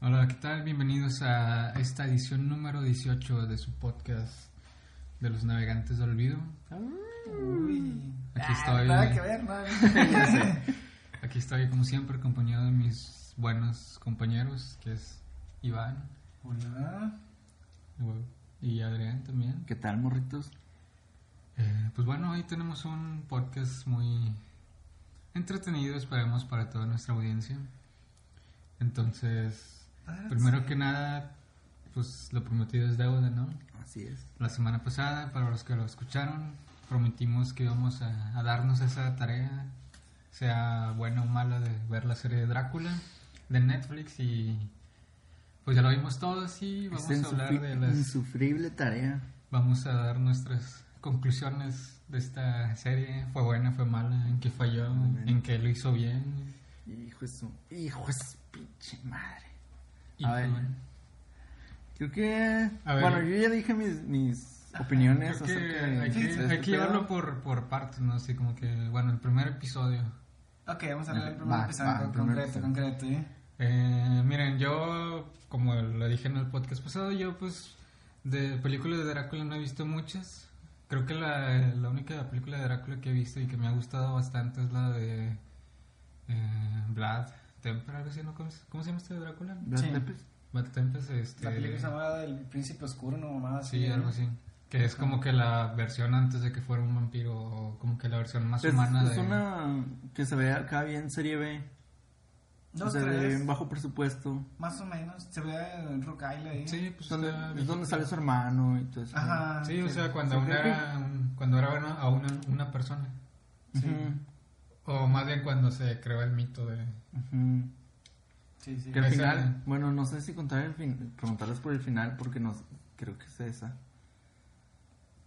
Hola, ¿qué tal? Bienvenidos a esta edición número 18 de su podcast de los navegantes de olvido. Uy. Aquí Ah, estoy. Nada que ver, sé. Aquí estoy como siempre acompañado de mis buenos compañeros, que es Iván Hola. y Adrián también. ¿Qué tal, morritos? Eh, pues bueno, hoy tenemos un podcast muy entretenido, esperemos, para toda nuestra audiencia. Entonces, primero que nada, pues lo prometido es deuda, ¿no? Así es. La semana pasada, para los que lo escucharon, prometimos que íbamos a, a darnos esa tarea, sea buena o mala, de ver la serie de Drácula de Netflix y pues ya lo vimos todos y vamos a hablar de las... insufrible tarea. Vamos a dar nuestras conclusiones de esta serie. Fue buena, fue mala, en qué falló, en qué lo hizo bien. Hijo de su... Hijo de su pinche madre. A ver. Creo que... A ver. Bueno, yo ya dije mis, mis opiniones Creo que acerca de, hay que, de este hay que llevarlo por, por partes, ¿no? Así como que, bueno, el primer episodio. Ok, vamos a hablar del Va, primer va, episodio el primer concreto, episodio. concreto, ¿eh? Eh, miren, yo, como lo dije en el podcast pasado, yo pues de películas de Drácula no he visto muchas. Creo que la, la única película de Drácula que he visto y que me ha gustado bastante es la de eh, Vlad Temper, algo así, ¿no? ¿Cómo, se- cómo se llama este de Drácula? ¿Brad Sí. Vlad Tempest, este... La película se llamaba El Príncipe Oscuro, ¿no? Mamá, Sí, algo así. Que es como que la versión antes de que fuera un vampiro, o como que la versión más Es, humana es de... una que se ve acá bien serie B. Dos, se ve bajo presupuesto. más o menos. Se ve en Rock Island ahí. Sí, pues Donde, está es donde sale su hermano y todo eso. Ajá. Sí, o sea, cuando Sí, aún era, cuando era una, a una, una persona. Ujú, O más bien cuando se creó el mito de... ujú. Sí, sí. Que al final, bueno, no sé si contar el fin, preguntarles por el final porque no, creo que es esa.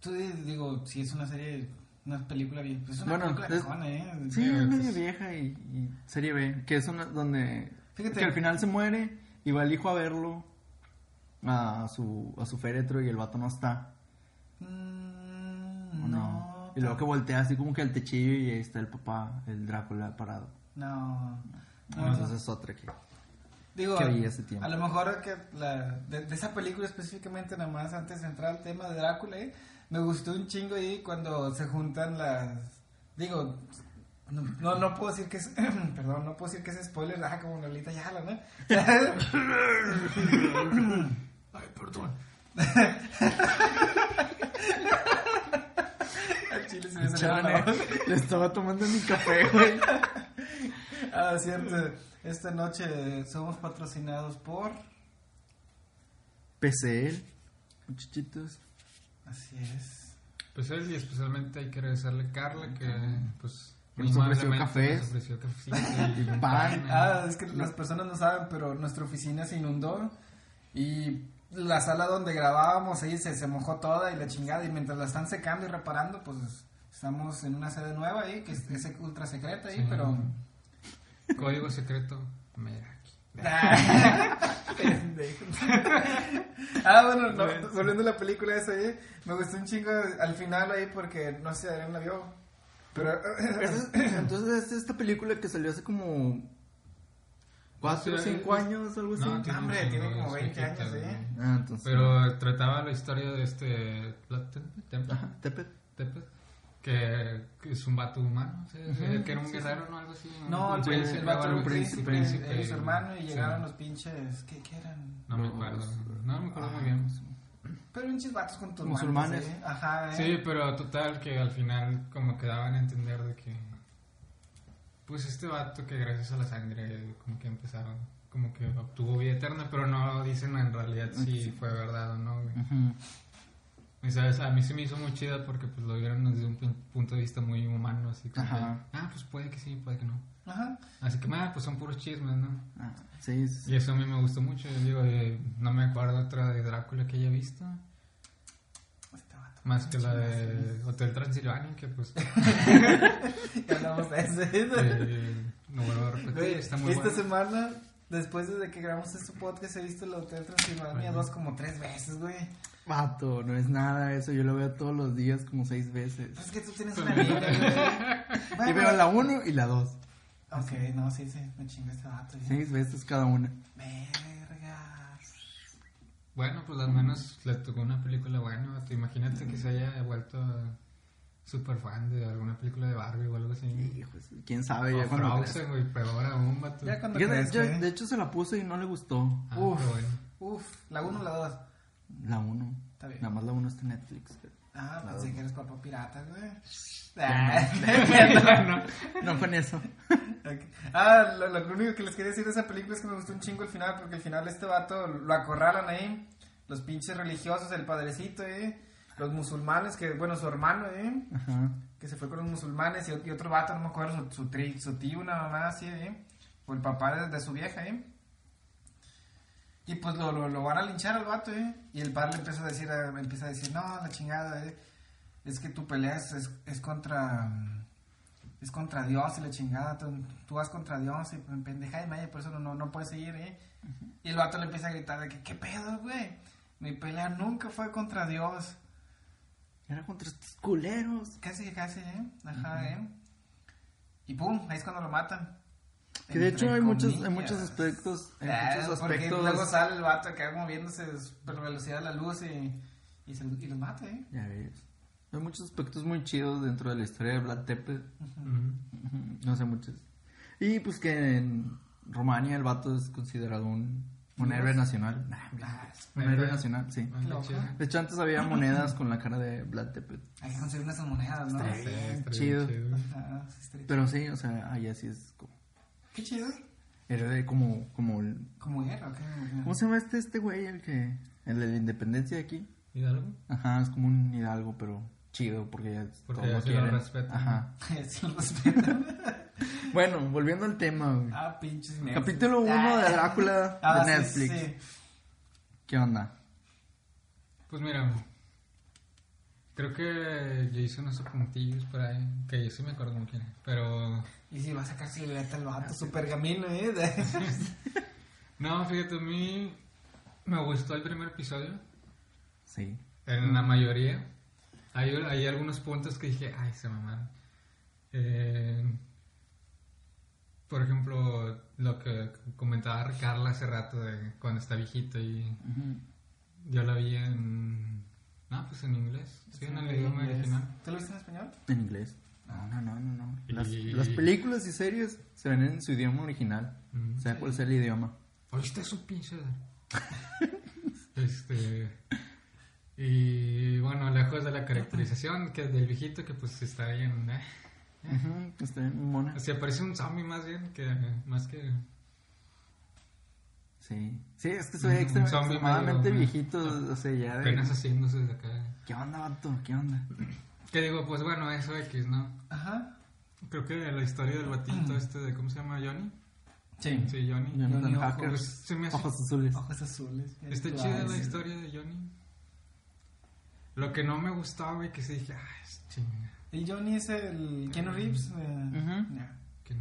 Tú di- digo, si es una serie, una película bien. Pues es una Bueno, película es- viejona, ¿eh? Sí, Sí, es pues- medio vieja y, y serie B, que es una donde Fíjate. que al final se muere y va el hijo a verlo a su a su féretro y el vato no está. Mm, ¿o no. Y luego que voltea así como que al techillo y ahí está el papá, el Drácula parado. No. No, Entonces es otra que Digo, que vi hace tiempo. a lo mejor que la, de, de esa película específicamente, nada más antes de entrar al tema de Drácula, ¿eh? me gustó un chingo ahí cuando se juntan las... Digo, no, no, no puedo decir que es... perdón, no puedo decir que es spoiler, ah, como Lolita Yala, ¿no? Ay, perdón. Al chile se me salió la voz. Le estaba tomando mi café, güey. Ah, cierto. Esta noche somos patrocinados por... PCL, muchachitos. Así es. Él y especialmente hay que agradecerle a Carla que pues... Que nos ofreció cafés. nos ofreció cafecito y pan. pan. Ah, es que las personas no saben, pero nuestra oficina se inundó y la sala donde grabábamos ahí se, se mojó toda y la chingada y mientras la están secando y reparando, pues estamos en una sede nueva ahí que es, es ultra secreta ahí, Sí. pero... Código secreto, Meraki. Pendejo. ah, bueno, no, volviendo a la película esa ahí, me gustó un chingo al final ahí porque no sé, Adrián la vio. Pero... Entonces es esta película que salió hace como 4 o Sí, 5 es- años, algo así. No, Hombre, un tiene como es 20 viejita, años. ¿eh? Ah, entonces. Pero trataba la historia de este... Tepet. Tepet, que, que es un vato humano, que era un sí, guerrero o algo así. No, un el, príncipe vato era un príncipe, y su hermano, y sí. llegaron los pinches, ¿qué, qué eran? No me Los- acuerdo, no me acuerdo Ah, muy bien. Pero pinches vatos con turbantes, Musulmanes. ¿eh? Ajá, ¿eh? Sí, pero total que al final como que daban a entender de que pues este vato que gracias a la sangre como que empezaron como que obtuvo vida eterna, pero no dicen en realidad si fue verdad o no. güey. Y sabes, a mí se me hizo muy chida porque pues lo vieron desde un pun- punto de vista muy humano, así como que, Ajá. ah, pues puede que sí, puede que no. Ajá. Así que, ah, pues son puros chismes, ¿no? Ah, sí, sí. Y eso a mí me gustó mucho. Yo digo, de- no me acuerdo otra de Drácula que haya visto. Más que la de Hotel Transilvania, que pues hablamos de ese. eh, no vuelvo a repetir. Está muy esta bueno. semana, después de que grabamos este podcast, he visto el Hotel Transilvania Ajá. dos como tres veces, güey. Vato, no es nada eso. Yo lo veo todos los días como seis veces. Pues es que tú tienes una vida, güey. Y Bueno, veo la uno y la dos. Ok, no, sí, sí, me chinga este vato. ya. Seis veces cada una. Verga. bueno, pues al menos le tocó una película buena. vato. Imagínate que se haya vuelto super fan de alguna película de Barbie o algo así. Hijo, quién sabe, O ya cuando Frozen, güey, peor aún, vato. Ya cuando Yo de, crezca, yo- ¿eh? de hecho se la puse y no le gustó. Ah, Uf. qué bueno. Uf, la 1 o la 2. La 1. Está bien. Nada más la 1 está en Netflix. Ah, pensé dos. que eres papá pirata, güey. No fue en eso. Ah, lo, lo único que les quería decir de esa película es que me gustó un chingo el final, porque el final este vato lo acorralan ahí, los pinches religiosos, el padrecito, eh, los musulmanes, que, bueno, su hermano, eh, Ajá. que se fue con los musulmanes, y, y otro vato, no me acuerdo, su, su, tri- su tío, una mamá así, eh, o el papá de, de su vieja, eh. Y pues lo, lo, lo van a linchar al vato, eh, y el padre le empieza a decir, a- empieza a decir, no, la chingada, eh, es que tu pelea es, es, es contra es contra Dios y la chingada, tú, tú vas contra Dios y pues, pendeja y media, por eso no, no, no puedes seguir, ¿eh? Y el vato le empieza a gritar de que, ¿qué pedo, güey? Mi pelea nunca fue contra Dios. Era contra estos culeros. Casi, casi, ¿eh? Ajá, ¿eh? Y pum, ahí es cuando lo matan. Que de hecho Entre hay muchos, hay comillas. muchos aspectos, Ah, muchos porque aspectos. luego sale el vato acá moviéndose a super velocidad de la luz y, y, se, y los mata, ¿eh? Ya ves. Hay muchos aspectos muy chidos dentro de la historia de Vlad Tepes. No sé muchos. Y pues que en Rumania el vato es considerado un, un héroe nacional. Nah, un héroe nacional, sí. De hecho antes había monedas con la cara de Vlad Tepes. Hay que conseguir unas monedas, ¿no? Sí. chido. Pero sí, o sea, allá sí es como... Qué chido. Héroe como... como el- ¿Cómo era? ¿o qué? ¿Cómo se llama este, este güey? El que... El de la independencia de aquí. ¿Hidalgo? Ajá, es como un hidalgo, pero chido, porque ya Porque todos ya lo sí lo quieren. respetan. Ajá. Sí, lo. Bueno, volviendo al tema, güey. Ah, pinches Netflix. Capítulo 1 de Drácula Ah, de sí, Netflix. sí. ¿Qué onda? Pues mira, creo que yo hice unos apuntillos por ahí, que yo sí me acuerdo como quién, pero Y si va a sacar silueta el vato, su pergamino, ¿eh? no, fíjate, a mí me gustó el primer episodio, Sí. en la mayoría. Hay, hay algunos puntos que dije, ay, se mamaron. Eh, por ejemplo, lo que comentaba Carla hace rato de cuando está viejito y Ujú. yo la vi en... No, pues en inglés, sí, en el idioma original. ¿Tú lo viste en español? En inglés. No, no, no, no. no. Las, Y- las películas y series se ven en su idioma original. Mm, sea sí. cual sea el idioma. ¿Oíste su pinche? este. Y bueno, lejos de la caracterización que del viejito que pues está bien. eh, Ujú, Está bien mona. O sea, parece un zombie más bien que más que. Sí. Sí, es que se ve Un extrem- zombie extremadamente medio- viejito. O sea, ya de... apenas haciéndose de acá. ¿Qué onda, vato? ¿Qué onda? Que digo, pues bueno, eso X, ¿no? Ajá. Creo que la historia del batito este de. ¿Cómo se llama? Johnny. Sí. Sí, Johnny. Johnny Hacker. Se me hace. Ojos azules. Ojos azules. Está chida la historia de Johnny. Lo que no me gustaba, güey, que se dije, ah, es chinga. ¿Y Johnny es el Keanu Reeves? Eh,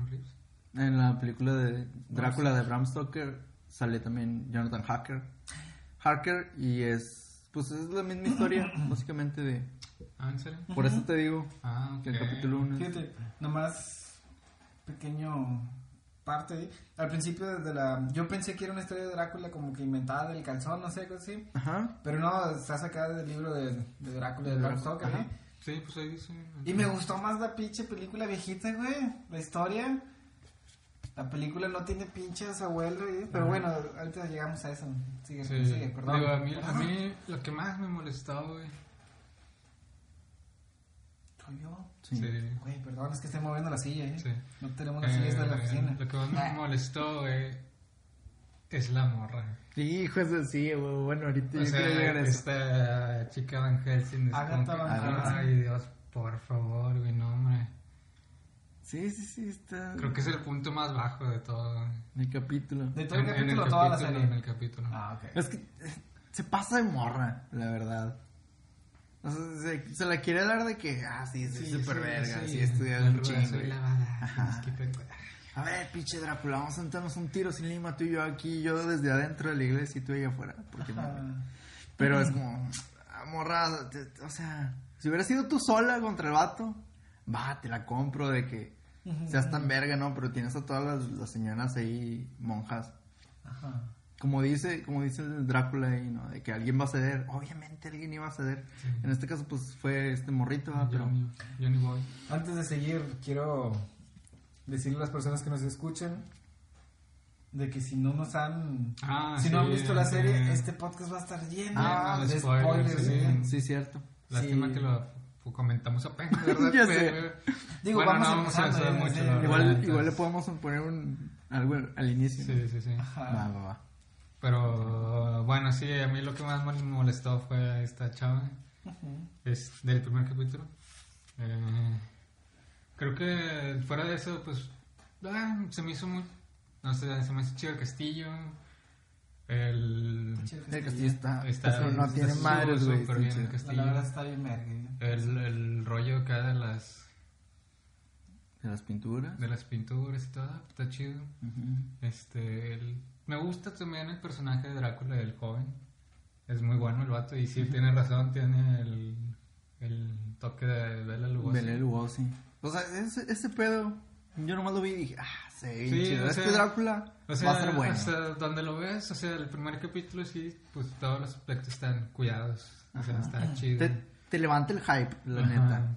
ríes. En la película de Drácula de Bram Stoker sale también Jonathan Hacker. Harker y es pues es la misma historia básicamente de Ah, ¿en serio? por eso te digo Ah, que el capítulo 1 Fíjate, nomás pequeño parte. ¿eh? Al principio desde la... Yo pensé que era una historia de Drácula como que inventada del calzón, no sé, algo así. Ajá. Pero no, está sacada del libro de, de Drácula de Bram Stoker. ¿eh? Sí, pues ahí dice. Y me gustó más la pinche película viejita, güey. La historia. La película no tiene pinches abuelo, ¿eh? Pero bueno, ahorita llegamos a eso. Sigue, Sí. sigue, perdón. Digo, a mí, a mí lo que más me molestó, güey. Soy yo. Sí. Sí. Güey, perdón, es que estoy moviendo la silla, ¿eh? Sí. No tenemos las sillas de la Eh, oficina. Lo que más me Ah. molestó, güey, es la morra. Sí, hijos de sí, güey. Bueno, ahorita O yo quería llegar a sea, eso. esta chica Van Helsing es Agatha como que, Van Helsing. Ay, Dios, por favor, güey, no, hombre. Sí, sí, sí, está. Creo que es el punto más bajo de todo. El capítulo. De todo el En- en capítulo, toda la capítulo, serie. En el capítulo. Ah, ok. Es que eh, se pasa de morra, la verdad. O sea, se, se la quiere dar de que, ah, sí, sí, súper verga, sí, he estudiado un chingo. Lavada. A ver, pinche Drácula, vamos a sentarnos un tiro sin lima, tú y yo aquí, yo desde adentro de la iglesia y tú allá afuera. Porque no? Pero es como, ah, morra, te- te- o sea, si hubiera sido tú sola contra el vato, va, te la compro de que seas tan verga, ¿no? Pero tienes a todas las, las señoras ahí, monjas, Ajá. Como dice, como dice el Drácula ahí, ¿no? De que alguien va a ceder. Obviamente alguien iba a ceder. En este caso, pues fue este morrito, ¿verdad? pero. Johnny, Johnny Boy. Antes de seguir, quiero decirle a las personas que nos escuchan de que si no nos han Ah, si no han sí, visto la sí. serie, este podcast va a estar lleno Ah, de spoilers, spoilers. sí. ¿eh? Sí, cierto. Lástima Sí. que lo comentamos apenas, ¿verdad? Ya sé. Pero- Digo, bueno, vamos no vamos a empezando, hacer ¿eh? mucho. Sí, Igual, igual le podemos poner un, algo al inicio. ¿no? Sí, sí, sí. Ajá. Va, va, va. Pero bueno, sí, a mí lo que más me molestó fue esta chava. Ujú. Es del primer capítulo. Eh, creo que fuera de eso, pues ah, se me hizo muy. No sé, se me hizo chido el castillo. El. El castillo está. Está- eso no está tiene güey. está el castillo. La verdad está bien. ¿eh? El, el rollo acá de las, De las pinturas. de las pinturas y todo, está chido. Ujú. Este, el- me gusta también el personaje de Drácula, el joven. Es muy bueno el vato y sí, tiene razón, tiene el, el toque de Bela Lugosi. Bela Lugosi. O sea, ese, ese pedo, yo nomás lo vi y dije, ah, bien Sí, chido. o Este sea, Drácula O sea, va a estar bueno. hasta donde lo ves, o sea, el primer capítulo sí, pues todos los aspectos están cuidados. O sea, está chido. Te, te levanta el hype, la Ajá. neta.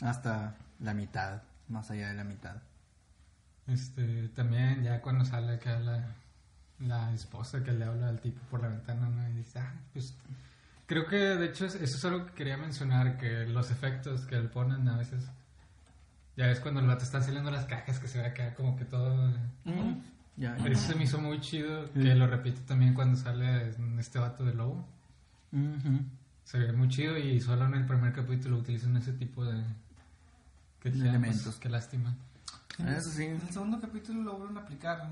Hasta la mitad, más allá de la mitad. Este, también ya cuando sale acá la, la esposa que le habla al tipo por la ventana, ¿no? Y dice, ah, pues... Creo que de hecho es- eso es algo que quería mencionar, que los efectos que le ponen a veces... Ya ves cuando el vato está saliendo las cajas que se ve acá como que todo... Ya, Eso se me hizo muy chido, que lo repito también cuando sale este vato de lobo. Se ve muy chido y solo en el primer capítulo utilizan ese tipo de... que pues, elementos. qué lástima. Eso sí. En el segundo capítulo lo vuelven a aplicar.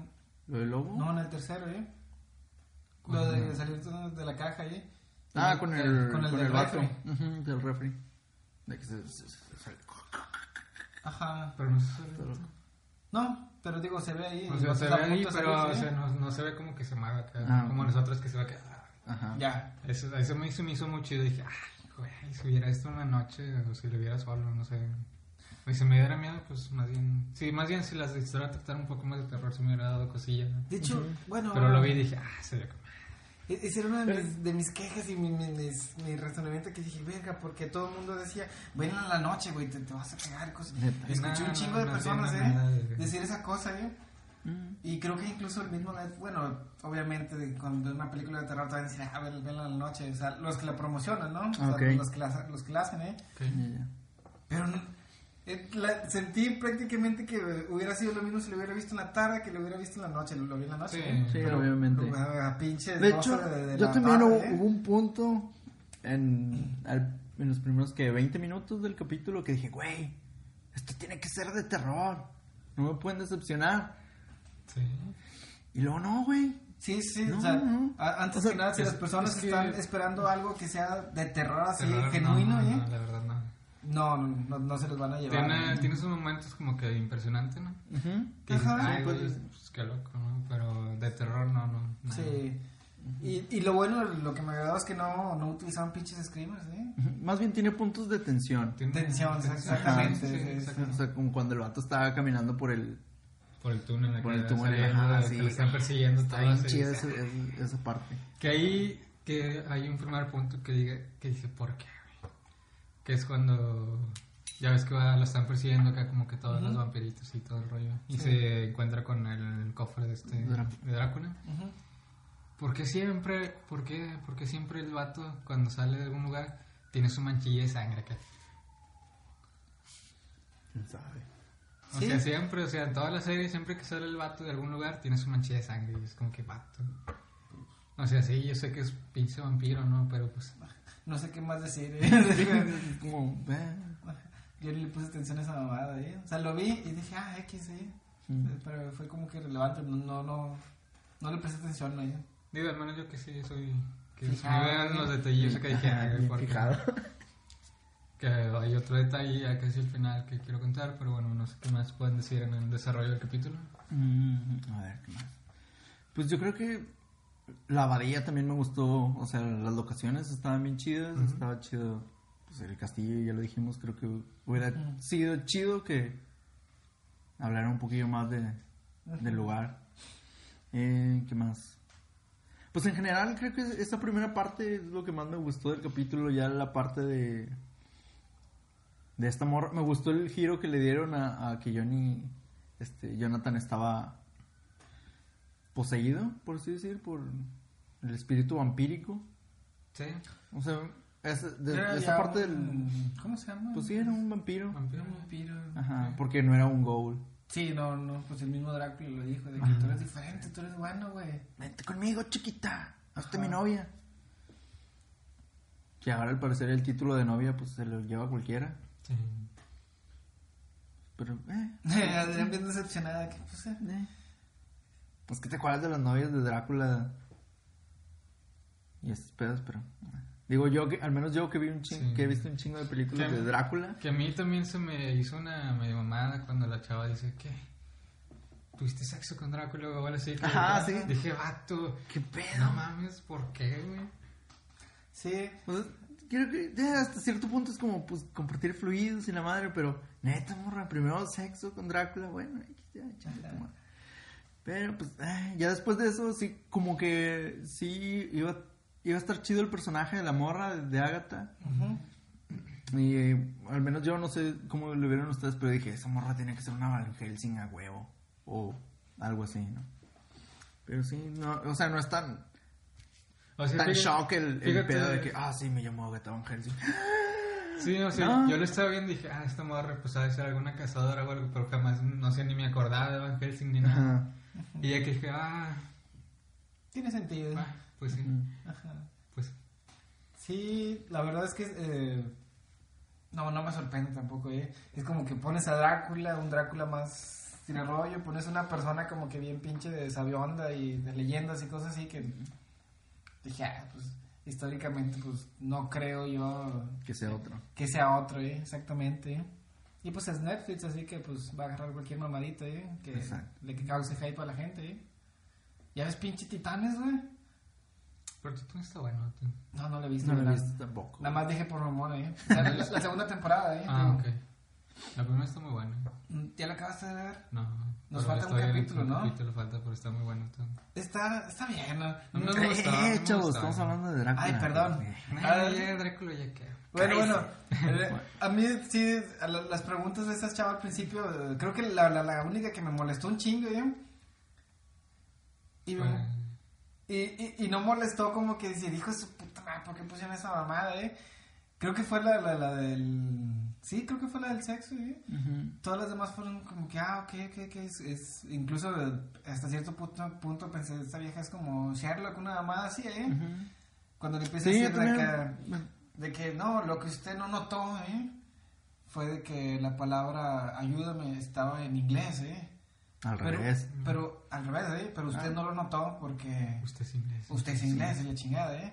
¿No? ¿Lo del lobo? No, en el tercero, ¿eh? Lo de salir de la caja, ¿eh? Ah, con el, con el, con del el refri. Ujú, del refri. De que se, se- se- sale. Ajá. Pero no se sale. No, pero digo, se ve ahí. O sea, se ve a ahí, pero salir, o sea, no, no se ve como que se acá, Ah, como ok. nosotros que se ve que... ah, Ajá. Ya. Eso, eso me, hizo, me hizo muy chido. Dije, ay, güey, si hubiera esto en la noche o si lo hubiera solo, no sé. Y si me diera miedo, pues más bien... Sí, más bien si las historias tratar un poco más de terror, se me hubiera dado cosilla. ¿no? De hecho, bueno. Pero lo vi y dije, ah, se ve como... e- Esa era una de mis, de mis quejas y mi, mi, mis- mi razonamiento que dije, verga, porque todo el mundo decía, ven en la noche, güey, te, te vas a cagar cosas. Escuché No, un chingo no, de no personas, ¿eh? Decir esa cosa, ¿eh? Mm. Y creo que incluso el mismo bueno, obviamente cuando una película de terror a decir, ah, ven, venla en la noche, o sea, los que la promocionan, ¿no? O sea, Ok. los, que la, los que la hacen, ¿eh? Ok. Ya, ya. Pero no- eh, la- sentí prácticamente que hubiera sido lo mismo si lo hubiera visto en la tarde que lo hubiera visto en la noche, lo, lo vi en la noche. Sí. ¿eh? Sí, Pero- obviamente. pero, a pinches De 12 hecho, de- de yo la también tarde, hubo, ¿eh? hubo un punto en, al- en los primeros que 20 minutos del capítulo que dije, güey, esto tiene que ser de terror. No me pueden decepcionar. Sí. Y luego no, güey. Sí, sí, No, o sea, no. antes O sea, que nada, si es- las personas es que- están esperando algo que sea de terror así, Terror, genuino, no, ¿eh? no, la verdad no. No, no, no, no se los van a llevar. Tiene, tiene sus momentos como que impresionante, ¿no? Que dices, Ajá. ay, Sí, güey, pues, pues qué loco, ¿no? Pero de terror no, no. no. Sí. Y, y lo bueno, lo que me agradaba es que no, no utilizaban pinches screamers, ¿eh? Más bien tiene puntos de tensión. Tiene- Tensión, Ajá, exactamente, sí, sí, exactamente. O sea, como cuando el vato estaba caminando por el... Por el túnel, Por el túnel, ajá, que sí. lo están persiguiendo Está bien chida esa- esa parte. Que ahí que hay un primer punto que diga que dice ¿por qué? Que es cuando ya ves que va, lo están persiguiendo acá como que todos los vampiritos y todo el rollo y Sí. se encuentra con el cofre de este de Drácula. Ujú. ¿Por qué siempre, por qué, por qué siempre el vato cuando sale de algún lugar tiene su manchilla de sangre acá? ¿Quién sabe? O Sí. sea, siempre, o sea, en toda la serie, siempre que sale el vato de algún lugar, tiene su manchilla de sangre. Y es como que vato. O sea, sí, yo sé que es pinche vampiro, ¿no? Pero pues. No sé qué más decir, ¿eh? Como, eh, Yo le puse atención a esa mamada, ¿eh? O sea, lo vi y dije, ah, X, ¿eh? Mm. Pero fue como que relevante, no, no, no, no le presté atención, ¿no? Digo, al menos yo que sí soy. Que Fijado, me vean ¿eh? los detalles que dije, bien porque- fijado. Que hay otro detalle ya casi al final que quiero contar, pero bueno, no sé qué más pueden decir en el desarrollo del capítulo. Mm, a ver, ¿qué más? Pues yo creo que la abadía también me gustó. O sea, las locaciones estaban bien chidas. Estaba chido. Pues el castillo, ya lo dijimos. Creo que hubiera sido chido que hablara un poquillo más de, del lugar. Eh, ¿Qué más? Pues en general creo que esta primera parte es lo que más me gustó del capítulo, ya la parte de de esta morra. Me gustó el giro que le dieron a, a que Johnny, este, Jonathan estaba poseído, por así decir, por el espíritu vampírico. Sí. O sea, de- esa ya parte del... ¿Cómo se llama? Pues sí, era un vampiro. Vampiro. Vampiro. Ajá, porque no era un ghoul. Sí, no, no, pues el mismo Drácula lo dijo, de que tú eres diferente, tú eres bueno, güey. Vente conmigo, chiquita. Hazte mi novia. Que ahora al parecer el título de novia pues se lo lleva cualquiera. Sí. Pero, eh, Adrián bien decepcionada, que pues, eh. Eh. Pues que te acuerdas de las novias de Drácula y estos pedos, pero... Digo yo que, al menos yo que vi un chingo, Sí. que he visto un chingo de películas de Drácula. Que a mí también se me hizo una medio mamada cuando la chava dice que tuviste sexo con Drácula o algo así. Ajá, sí. Dije, vato, ¿Qué pedo? no mames, ¿por qué, güey? Sí, Pues, creo que ya hasta cierto punto es como pues compartir fluidos y la madre, pero neta, morra, primero sexo con Drácula, bueno, ya, tu madre. Pero pues ya después de eso sí como que sí iba iba a estar chido el personaje de la morra de Agatha. ujú. Y eh, al menos yo no sé cómo lo vieron ustedes, pero dije, esa morra tiene que ser una Van Helsing a huevo o algo así, ¿no? Pero sí, no, o sea, no es tan O sea, tan fíjate- shock el, pedo de que, ah, sí, me llamo Agatha Van Helsing. Sí, o sea, No. yo lo estaba viendo y dije, ah, esta morra pues ha de ser alguna cazadora o algo, pero jamás, no sé, ni me acordaba de Van Helsing ni nada. Y ya que dije, ah, tiene sentido. ah, pues sí. Ajá. pues Sí, la verdad es que eh, no, no me sorprende tampoco, ¿eh? Es como que pones a Drácula, un Drácula más sin rollo, pones una persona como que bien pinche de sabionda y de leyendas y cosas así que dije, ah, pues históricamente pues no creo yo Que sea otro. que sea otro, ¿eh? Exactamente. ¿eh? Y pues es Netflix, así que pues va a agarrar cualquier mamadita, ¿eh? Que Exacto. le que cause hype a la gente, ¿eh? Ya ves pinche titanes, güey. Pero tú está bueno. tú. No, no lo he visto. No lo he visto tampoco. Nada más dije por rumor, ¿eh? O sea, la, la segunda temporada, ¿eh? Ah, ok. La primera está muy buena. mm, ¿Ya la acabaste de ver? No. Nos falta un capítulo, un ¿no? capítulo falta, pero está muy bueno. Está, está bien, ¿no? No me me Eh, chavos, estamos hablando de Drácula. Ay, perdón. Ah, ya, Drácula, ya que. Bueno, bueno, eh, a mí sí, a la- las preguntas de esas chavas al principio, eh, creo que la, la, la única que me molestó un chingo, ¿eh? Y, y, y, y no molestó como que decir, hijo de su puta madre, ¿por qué pusieron esa mamada, eh? Creo que fue la, la, la del... Sí, creo que fue la del sexo, ¿eh? Ujú. Todas las demás fueron como que, ah, ok, ok, ok, es, es- incluso hasta cierto punto, punto pensé, esta vieja es como Sherlock, una mamada así, ¿eh? Cuando le empieza Sí, a decir de también. Que, de que, no, lo que usted no notó, ¿eh? Fue de que la palabra ayúdame estaba en inglés, ¿eh? Al Pero, revés. pero, al revés, ¿eh? Pero usted Ah. no lo notó porque Usted es inglés. usted es inglés y la chingada, ¿eh?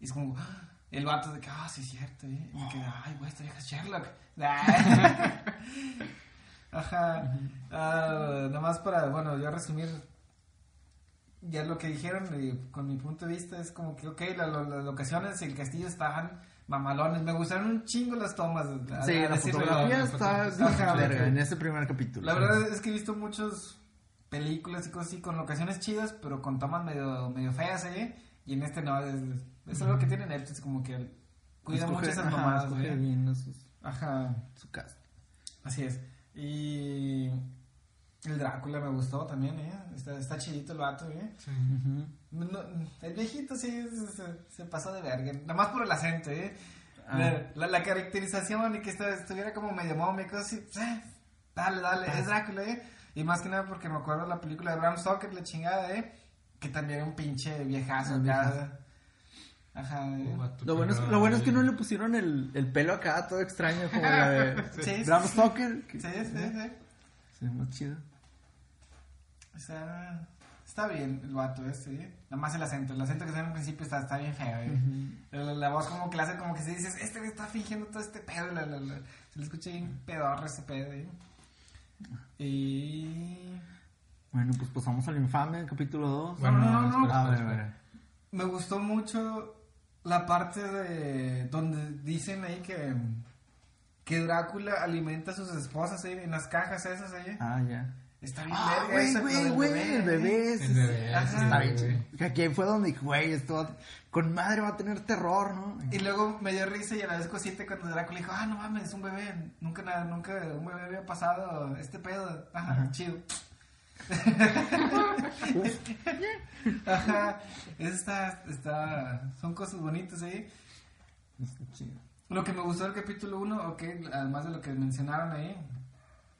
Y es como, ¡ah! el vato de que, ah, sí es cierto, ¿eh? Y me quedé, ay, güey, esta vieja es Sherlock. Ah. Ajá. Ah, nada más para, bueno, yo resumir ya lo que dijeron y con mi punto de vista es como que, ok, la- la- las locaciones y el castillo estaban mamalones. Me gustaron un chingo las tomas. a- Sí, a la fotografía está Ajá, verga en ese primer capítulo. La verdad es que he visto muchas películas y cosas así con locaciones chidas, pero con tomas medio, medio feas, ¿eh? Y en este no, es, es algo que tiene Netflix, como que cuida mucho esas ajá, mamadas, ¿eh? sus- Ajá, su cast. así es. Y el Drácula me gustó también, ¿eh? Está, está chidito el vato, ¿eh? Sí. Ujú. No, el viejito sí se, se- se pasó de verga, nada más por el acento, ¿eh? Ah. La, la, la caracterización y que estuviera como medio mómico, así, eh, dale, dale, es Drácula, ¿eh? Y más que nada porque me acuerdo de la película de Bram Stoker, la chingada, ¿eh? Que también era un pinche viejazo, acá. Ajá, ¿eh? Lo bueno, es, lo bueno es que no le pusieron el, el pelo acá todo extraño como la de Sí, Bram Stoker. Sí, sí, sí. Sí, más chido. Está, está bien el vato este, ¿eh? Nada más el acento, el acento que se ve al principio está, está bien feo, ¿eh? la, la voz como que la hace como que se dices, este güey está fingiendo todo este pedo, la, la, la- se le escucha bien pedorro ese pedo, ¿eh? Y... Bueno, pues pasamos al infame, capítulo 2. Bueno, no, no, no. espera, A ver, a ver. Me gustó mucho la parte de donde dicen ahí que, que Drácula alimenta a sus esposas ¿eh? en las cajas esas, ¿eh? Ah, ya. Está bien Ah, verga güey, güey, güey, bebé, el bebé. El bebé, está bien Aquí fue donde güey, esto con madre va a tener terror, ¿no? Y luego me dio risa y a la vez cosita cuando Drácula dijo, ah, no mames, es un bebé. Nunca, nada, nunca un bebé había pasado este pedo. Ajá, Ajá. chido. Ajá, eso está, está, son cosas bonitas ahí. Está chido. Lo que me gustó del capítulo 1, ok, además de lo que mencionaron ahí,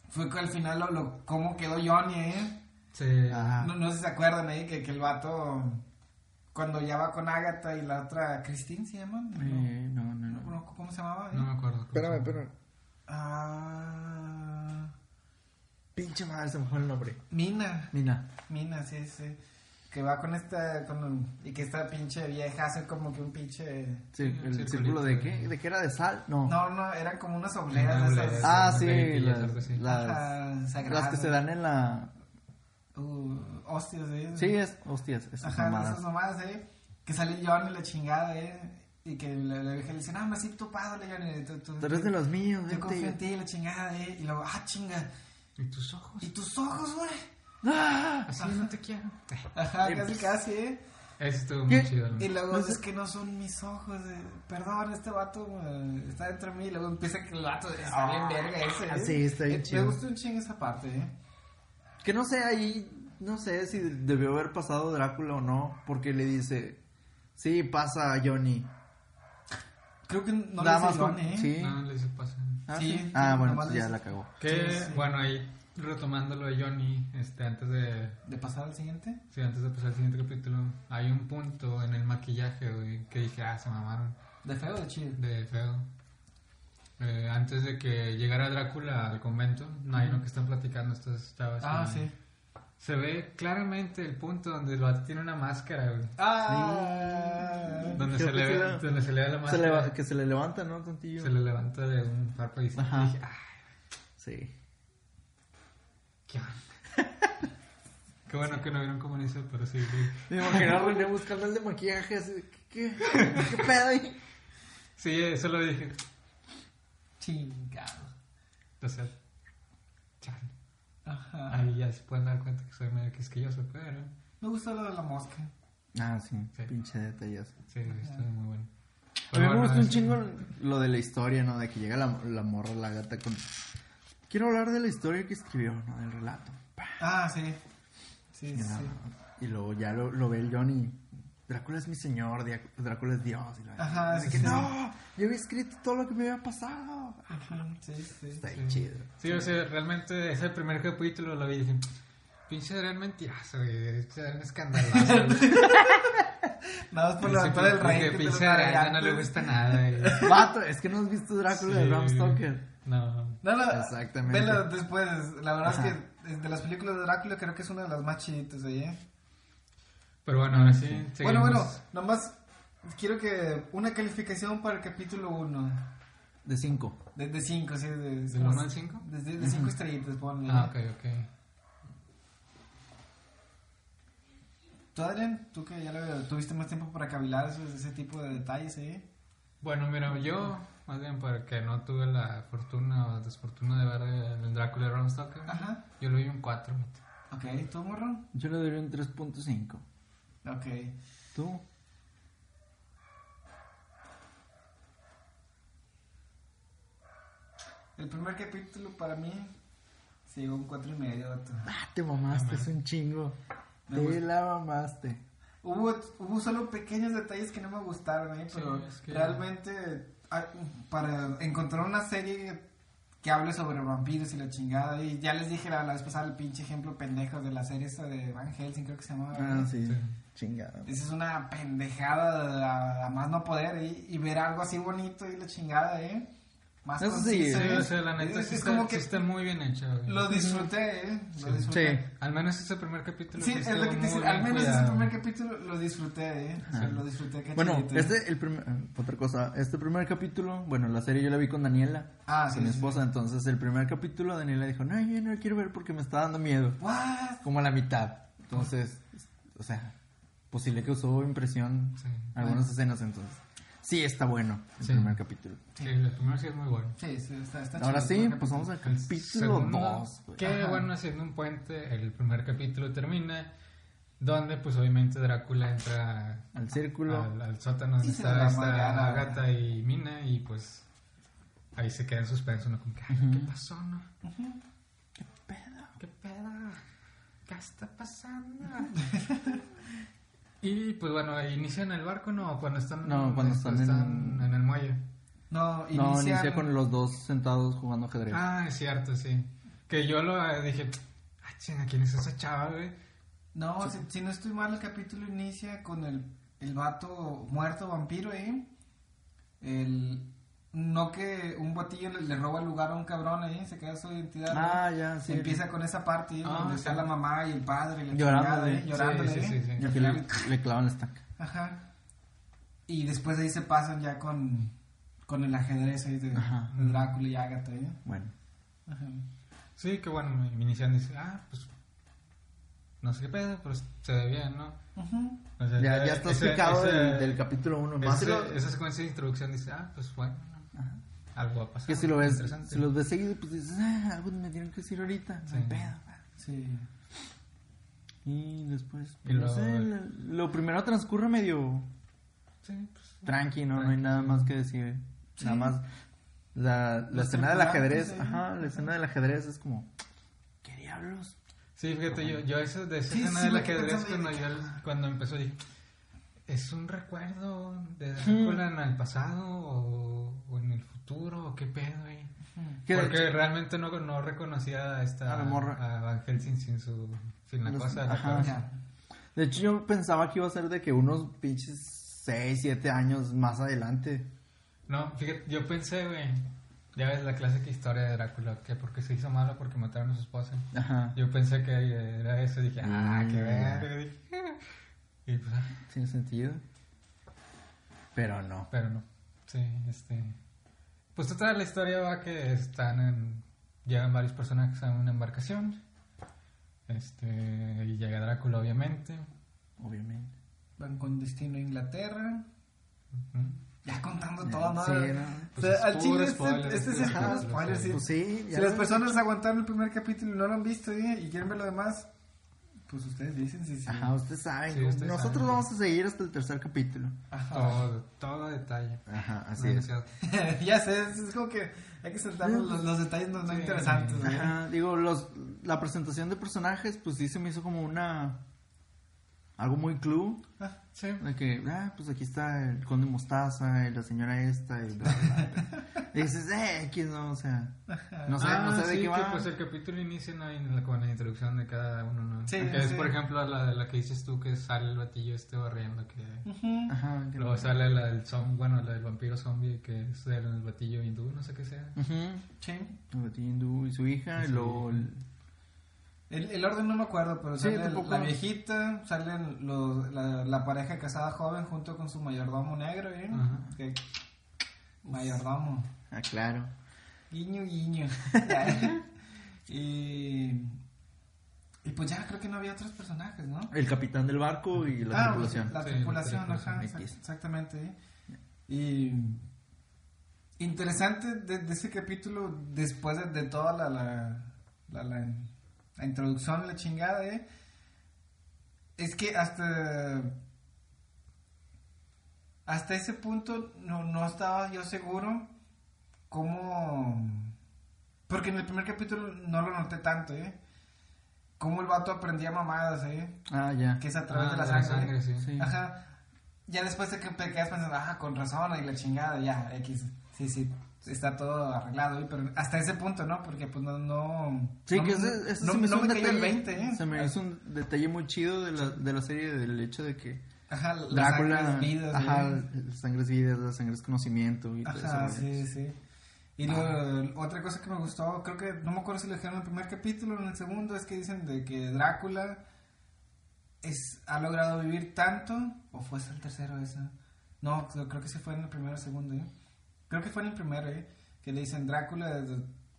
fue que al final lo, lo- cómo quedó Johnny, ¿eh? Sí. Ajá. No, no sé si se acuerdan ahí que, que el vato, cuando ya va con Agatha y la otra, Christine se llama? Eh, no, no, No, no. ¿Cómo se llamaba? No me acuerdo. Espérame, espérame. Ah, Pinche madre, se me fue el nombre. Mina, Mina. Mina, sí, sí. Que va con esta, con, y que esta pinche vieja hace como que un pinche... Sí, el círculo de qué? ¿De qué era? ¿De sal? No. No, no, eran como unas obleas de esas. Ah, Esas sí, las, las, las que se dan en la... Uh, hostias, ¿eh? Sí, es, hostias, esas Ajá, mamadas. esas mamadas, ¿eh? Que sale Johnny la chingada, ¿eh? Y que la, la vieja le dice, no, me siento topado, Johnny. Tú, tú, Tú eres de los míos, Yo confío en ti, la chingada, ¿eh? Y luego, ah, chinga. ¿Y tus ojos? ¿Y tus ojos, güey? ¡Ah! Así no te quiero. Ajá, casi, pues, casi, ¿eh? Eso estuvo ¿Qué? muy chido. ¿no? Y luego, No sé. es que no son mis ojos, eh. Perdón, este vato eh, está dentro de mí. Y luego empieza que el vato está bien verga ese, ¿eh? sí, está bien Eh, chido. Me gustó un chingo esa parte, ¿eh? Que no sé, ahí, no sé si debió haber pasado Drácula o no, porque le dice, sí, pasa Johnny. Creo que no Nada le con- Johnny, ¿eh? sí. No, le hizo pasar. Ah, Sí, sí. Ah, bueno, pues ya la cagó. Que, Sí, sí. bueno, ahí retomando lo de Johnny, este, antes de, ¿De pasar al siguiente? sí, antes de pasar al siguiente capítulo, hay un punto en el maquillaje, güey, que dije, ah, se mamaron, ¿De feo o de chido? de feo. Eh, antes de que llegara Drácula al convento, no hay uno que están platicando estas chavas. Ah, y sí. Se ve claramente el punto donde el vato tiene una máscara, güey. Ah, Donde Creo se, le sí ve, la- donde se le ve la Se máscara. le- que se le levanta, ¿no? Tantillo. se le levanta de un párpado y se- Ajá. y dije, ah, Sí. Qué bueno. Qué bueno que no vieron cómo hizo, pero sí, güey. Me imagino a René buscando el de maquillaje, así, de, ¿qué, qué, qué pedo ahí? Sí, eso lo dije. chingado. O sea, chale. Ajá. Ahí ya se pueden dar cuenta que soy medio quisquilloso, pero Me gustó lo de la mosca. Ah, sí, Sí. pinche detalles. sí, estuvo muy bueno. A Pero mí me bueno, gustó un es- chingo lo de la historia, ¿no? De que llega la, la morra, la gata con... Quiero hablar de la historia que escribió, ¿no? Del relato. Ah, sí. Sí, Y, sí. la- y luego ya lo, lo ve el Johnny. Drácula es mi señor, Drácula es Dios. Y la- Ajá, sí, que sí. no, yo había escrito todo lo que me había pasado. Ajá, sí, sí. Está sí. chido. Sí, o sea, realmente ese primer capítulo lo vi y dije, pinche Adrián mentiroso, güey, pinche Adrián escandaloso. güey". Nada más por levantar el porque rey. pinche Adrián ya no le gusta nada, güey. Vato, es que no has visto Drácula de Bram. Stoker. No. No, no, Exactamente. Velo después. La verdad Ajá. es que de las películas de Drácula creo que es una de las más chiditas ahí, ¿eh? Pero bueno, ahora sí. Bueno, seguimos. bueno, nomás quiero que una calificación para el capítulo 1. De 5. De 5, sí. De ¿Del uno al cinco? De 5 estrellitas, ponle. Ah, ok, ok. ¿Tú, Adrián? ¿Tú que ya lo- tuviste más tiempo para cavilar esos- ese tipo de detalles ahí? Bueno, mira, yo, más bien porque no tuve la fortuna o desfortuna de ver el, el Drácula de Bram Stoker, Ajá. yo le doy un 4. Ok, ¿tú, morro? Yo le daría un 3.5. Ok. ¿Tú? El primer capítulo para mí se un 4 y medio. Ah, te mamaste, es un chingo. Me Te la mamaste. Hubo, hubo solo pequeños detalles que no me gustaron Sí, pero es que- realmente para encontrar una serie que hable sobre vampiros y la chingada, y ya les dije la, la vez pasada el pinche ejemplo pendejo de la serie esta de Van Helsing, creo que se llamaba. Ah, sí. Sí. Chingada. Esa es una pendejada a, a más no poder, y, y ver algo así bonito y la chingada, ¿eh? Más Eso sí, Sí, ¿eh? o sea, la neta Es- sí, es está, como sí que está muy bien hecha, güey. lo disfruté, ¿eh? Lo Sí. disfruté. Sí. Al menos ese primer capítulo Sí, sí es lo que te bien Al menos ese primer capítulo lo disfruté, ¿eh? O sea, lo disfruté. qué Bueno, este, el primer, eh, otra cosa, este primer capítulo, bueno, la serie yo la vi con Daniela, Ah, con sí, mi sí, esposa, entonces el primer capítulo Daniela dijo, no, yo no lo quiero ver porque me está dando miedo, What? como a la mitad, entonces, o sea, posible que usó impresión Sí. algunas escenas, entonces, sí está bueno el Sí. primer capítulo. Sí, el primero sí es muy bueno. Sí, sí, está, está Ahora chido, sí, primer pasamos al capítulo. capítulo Segundo, 2. Que Ajá. bueno, haciendo un puente, el primer capítulo termina donde pues obviamente Drácula entra Al círculo. al, al sótano donde está madreada. Agatha y Mina y pues ahí se queda en suspenso, ¿no? Como que, ay, ¿qué pasó, no? ¿Qué pedo? ¿Qué pedo? ¿Qué está pasando? y pues bueno, inician el barco, ¿no? Cuando están, No, cuando están en- en el muelle. No, No, inician... inicia con los dos sentados jugando ajedrez. Ah, es cierto, sí. Que yo lo eh, dije, ah, chinga, ¿quién es esa chava, güey? No, si, si no estoy mal, el capítulo inicia con el, el vato muerto vampiro ahí. El, no que un batillo le, le roba el lugar a un cabrón ahí, se queda su identidad. ¿no? Ah, ya, sí. Empieza con esa parte ahí, Ah, donde sí. está la mamá y el padre y la chingada, ¿eh? Sí, ¿eh? sí, sí. Y aquí le, le clavan la estaca. Ajá. Y después de ahí se pasan ya con, con el ajedrez ahí de, Drácula y Agatha, ¿eh? Bueno. Ajá. Sí, que bueno, me inician y dice, ah, pues, no sé qué pedo, pero se ve bien, ¿no? O sea, Ya, ya está ese- explicado ese- del, del capítulo 1. Más si ese- lo- esa secuencia de introducción dice, ah, pues bueno, algo va a pasar. que si lo ves, si los ves seguido, pues dices, ah, algo me tienen que decir ahorita. No Sí. pedo. Sí. Y después, Y no lo- sé, lo, lo primero transcurre medio Sí, pues, tranqui, ¿no? No hay nada más que decir. Sí. Nada más la, la escena del ajedrez, ahí. ajá, la escena del ajedrez es como, ¿qué diablos? Sí, fíjate, yo, yo eso, de esa Sí, escena del ajedrez cuando, yo, cuando empezó dije, ¿es un recuerdo de Drácula en el pasado o, o en el futuro o qué pedo, güey? De Porque hecho- realmente no, no reconocía a esta A la morra. a Van Helsing sin su sin la Los- cosa de la ajá. cabeza. De hecho, yo pensaba que iba a ser de que unos pinches 6, 7 años más adelante. No, fíjate, yo pensé, güey, ya ves la clásica historia de Drácula, que porque se hizo malo porque mataron a su esposa. Ajá. Yo pensé que era eso, dije, ah, Mm. qué verga, dije, "Ah". y pues, ah, Tiene sentido. Pero no. pero no, sí, este, pues toda la historia va que están en, llegan varios personajes a una embarcación, este, y llega Drácula obviamente, Obviamente. Van con destino a Inglaterra. Ya contando todo, ¿no? Sí, no. O Pues sea, al chile este, este es spoiler, sí. Pues sí, Si las personas aguantaron el primer capítulo y no lo han visto ¿eh? y quieren ver lo demás, pues ustedes dicen si sí. Ajá, ustedes saben. Sí, ustedes Nosotros saben. vamos a seguir hasta el tercer capítulo. Ajá. todo, todo detalle. Ajá, así No, es. ya sé, es, es como que hay que saltarnos los, los detalles no, no Sí. interesantes. ¿no? Ajá, digo, los, la presentación de personajes, pues sí se me hizo como una. Algo muy clue. Ah, Sí. De que, ah, pues aquí está el conde Mostaza y la señora esta y bla, bla, bla. Y dices, eh, ¿quién no? O sea, no sé, no Ah, sé de sí, qué que va. pues el capítulo inicia ¿no? en la, con la introducción de cada uno, ¿no? Sí, que es, sí. por ejemplo, la, la que dices tú que sale el batillo este barriendo, que Ujú. Ajá, que luego sale la del zombie, bueno, la del vampiro zombie, que es el, el batillo hindú, no sé qué sea. Ujú. Sí. El batillo hindú y su hija, y luego. el- El, el orden no me acuerdo, pero Sí, sale la viejita, salen los, la, la pareja casada joven junto con su mayordomo negro, ¿eh? Que- mayordomo. Ah, claro. Guiño, guiño. y, y pues ya creo que no había otros personajes, ¿no? El capitán del barco y la Ah, tripulación. La Sí, tripulación, la ajá, exact- exactamente. ¿eh? Y interesante de, de ese capítulo, después de, de toda la, la, la, introducción, la chingada, ¿eh? es que hasta hasta ese punto no, no estaba yo seguro cómo porque en el primer capítulo no lo noté tanto, ¿eh? Cómo el vato aprendía mamadas, ¿eh? Ah, ya. Que es a través Ah, de la sangre. sangre, sí. Sí. Ajá. Ya después de que te quedas pensando, ah, con razón, y la chingada, ya, X. Sí, sí, está todo arreglado, pero hasta ese punto, ¿no? Porque pues no, no... Sí, no, que ese no, se me no cayó el detalle. 20, ¿eh? Se me hizo un detalle muy chido de la, de la serie del hecho de que Ajá, la Drácula. las vidas, ajá, ¿eh? la sangre es vida, la sangre es conocimiento y todo Ajá, eso. sí, sí. Y luego, otra cosa que me gustó, creo que, no me acuerdo si lo dijeron en el primer capítulo o en el segundo, es que dicen de que Drácula es, ha logrado vivir tanto, o fue hasta el tercero esa. No, creo, creo que sí fue en el primero o segundo, ¿eh? Creo que fue en el primero, ¿eh? Que le dicen Drácula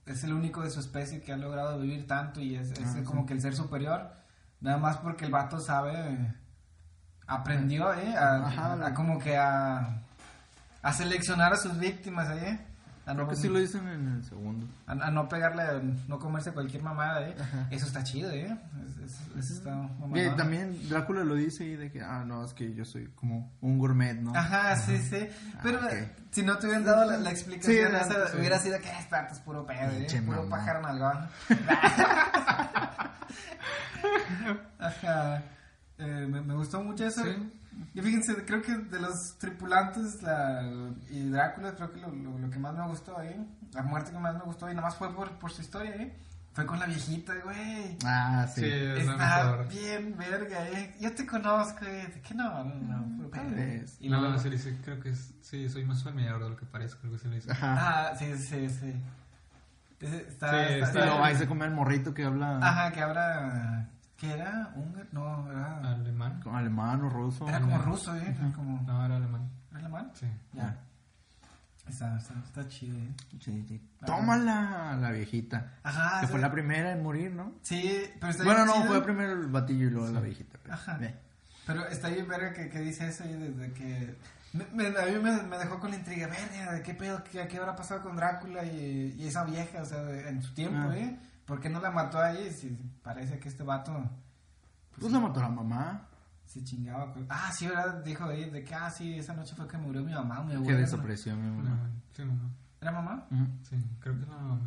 es, el único de su especie que ha logrado vivir tanto y es, es Ah, como sí. que el ser superior, nada más porque el vato sabe, aprendió, ¿eh? A, Ajá. a como que a a seleccionar a sus víctimas, ¿eh? A no, Creo que sí lo dicen en el segundo. a, a no pegarle, a no comerse cualquier mamada, ¿eh? Eso está chido, ¿eh? Es- es- Eso está Y mamalón. también Drácula lo dice y de que, ah, no, es que yo soy como un gourmet, ¿no? Ajá, sí, sí. Pero ok. eh, si no te hubieran dado la, la explicación, Sí, esa, era- sí. hubiera sido que es pato, es puro pedo, ¿eh? Pinche Puro mamá. pájaro nalgón. Ajá. Eh, me, me gustó mucho eso. Sí. Y fíjense, creo que de los tripulantes la, y Drácula, creo que lo, lo, lo que más me gustó ahí, la muerte que más me gustó, y nada más fue por, por su historia, ¿eh? Fue con la viejita, güey. Ah, sí. Está bien, verga, ¿eh? Yo te conozco, ¿eh? ¿De qué no? No, no. Y no, luego- no, sí, le dice, creo que es, sí, soy más familiar de lo que parezco, algo así le dice. Ajá. Ah, sí, sí, sí. Está, Sí, está- está- luego ahí se come el morrito que habla Ajá, que habrá... ¿Qué era? ¿Húngaro? No, era... Alemán. con alemán o ruso. Era como ruso, ¿eh? Era como... No, era alemán. ¿Era alemán? Sí. Ya. Está, está, está chido, ¿eh? Sí, sí. Tómala, la viejita. Ajá. que sí. fue la primera en morir, ¿no? Sí, pero está Bueno, bien no, chido. fue primero el batillo y luego la viejita. pero- Ajá. Pero está bien verga que, que dice eso y desde que... me- me- a mí me, me dejó con la intriga, verga, ¿de qué pedo? ¿Qué, qué habrá pasado con Drácula y, y esa vieja, o sea, de- en su tiempo, Ah. eh? ¿Por qué no la mató ahí? Si parece que este vato Pues la mató la mamá. se chingaba. Ah, sí, ¿verdad? Dijo ahí de que, ah, sí, esa noche fue que murió mi mamá, mi Que abuela. ¿no? desapareció mi mamá. Sí, mamá. ¿Era mamá? Sí, creo que es la mamá.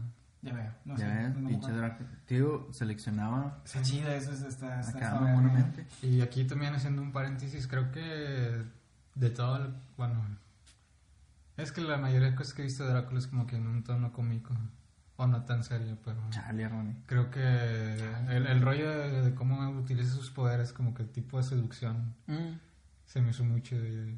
Ya veo, no ya sé. ves, no me pinche. Drácula. Tío, seleccionaba Está chida, eso es- está... está acá. Y aquí también haciendo un paréntesis, creo que de todo, el- bueno, es que la mayoría de cosas que he visto de Drácula es como que en un tono cómico, o no tan serio, pero Chale, Ronnie. creo que el, el rollo de, de cómo utiliza sus poderes, como que el tipo de seducción, Mm. se me hizo mucho. de-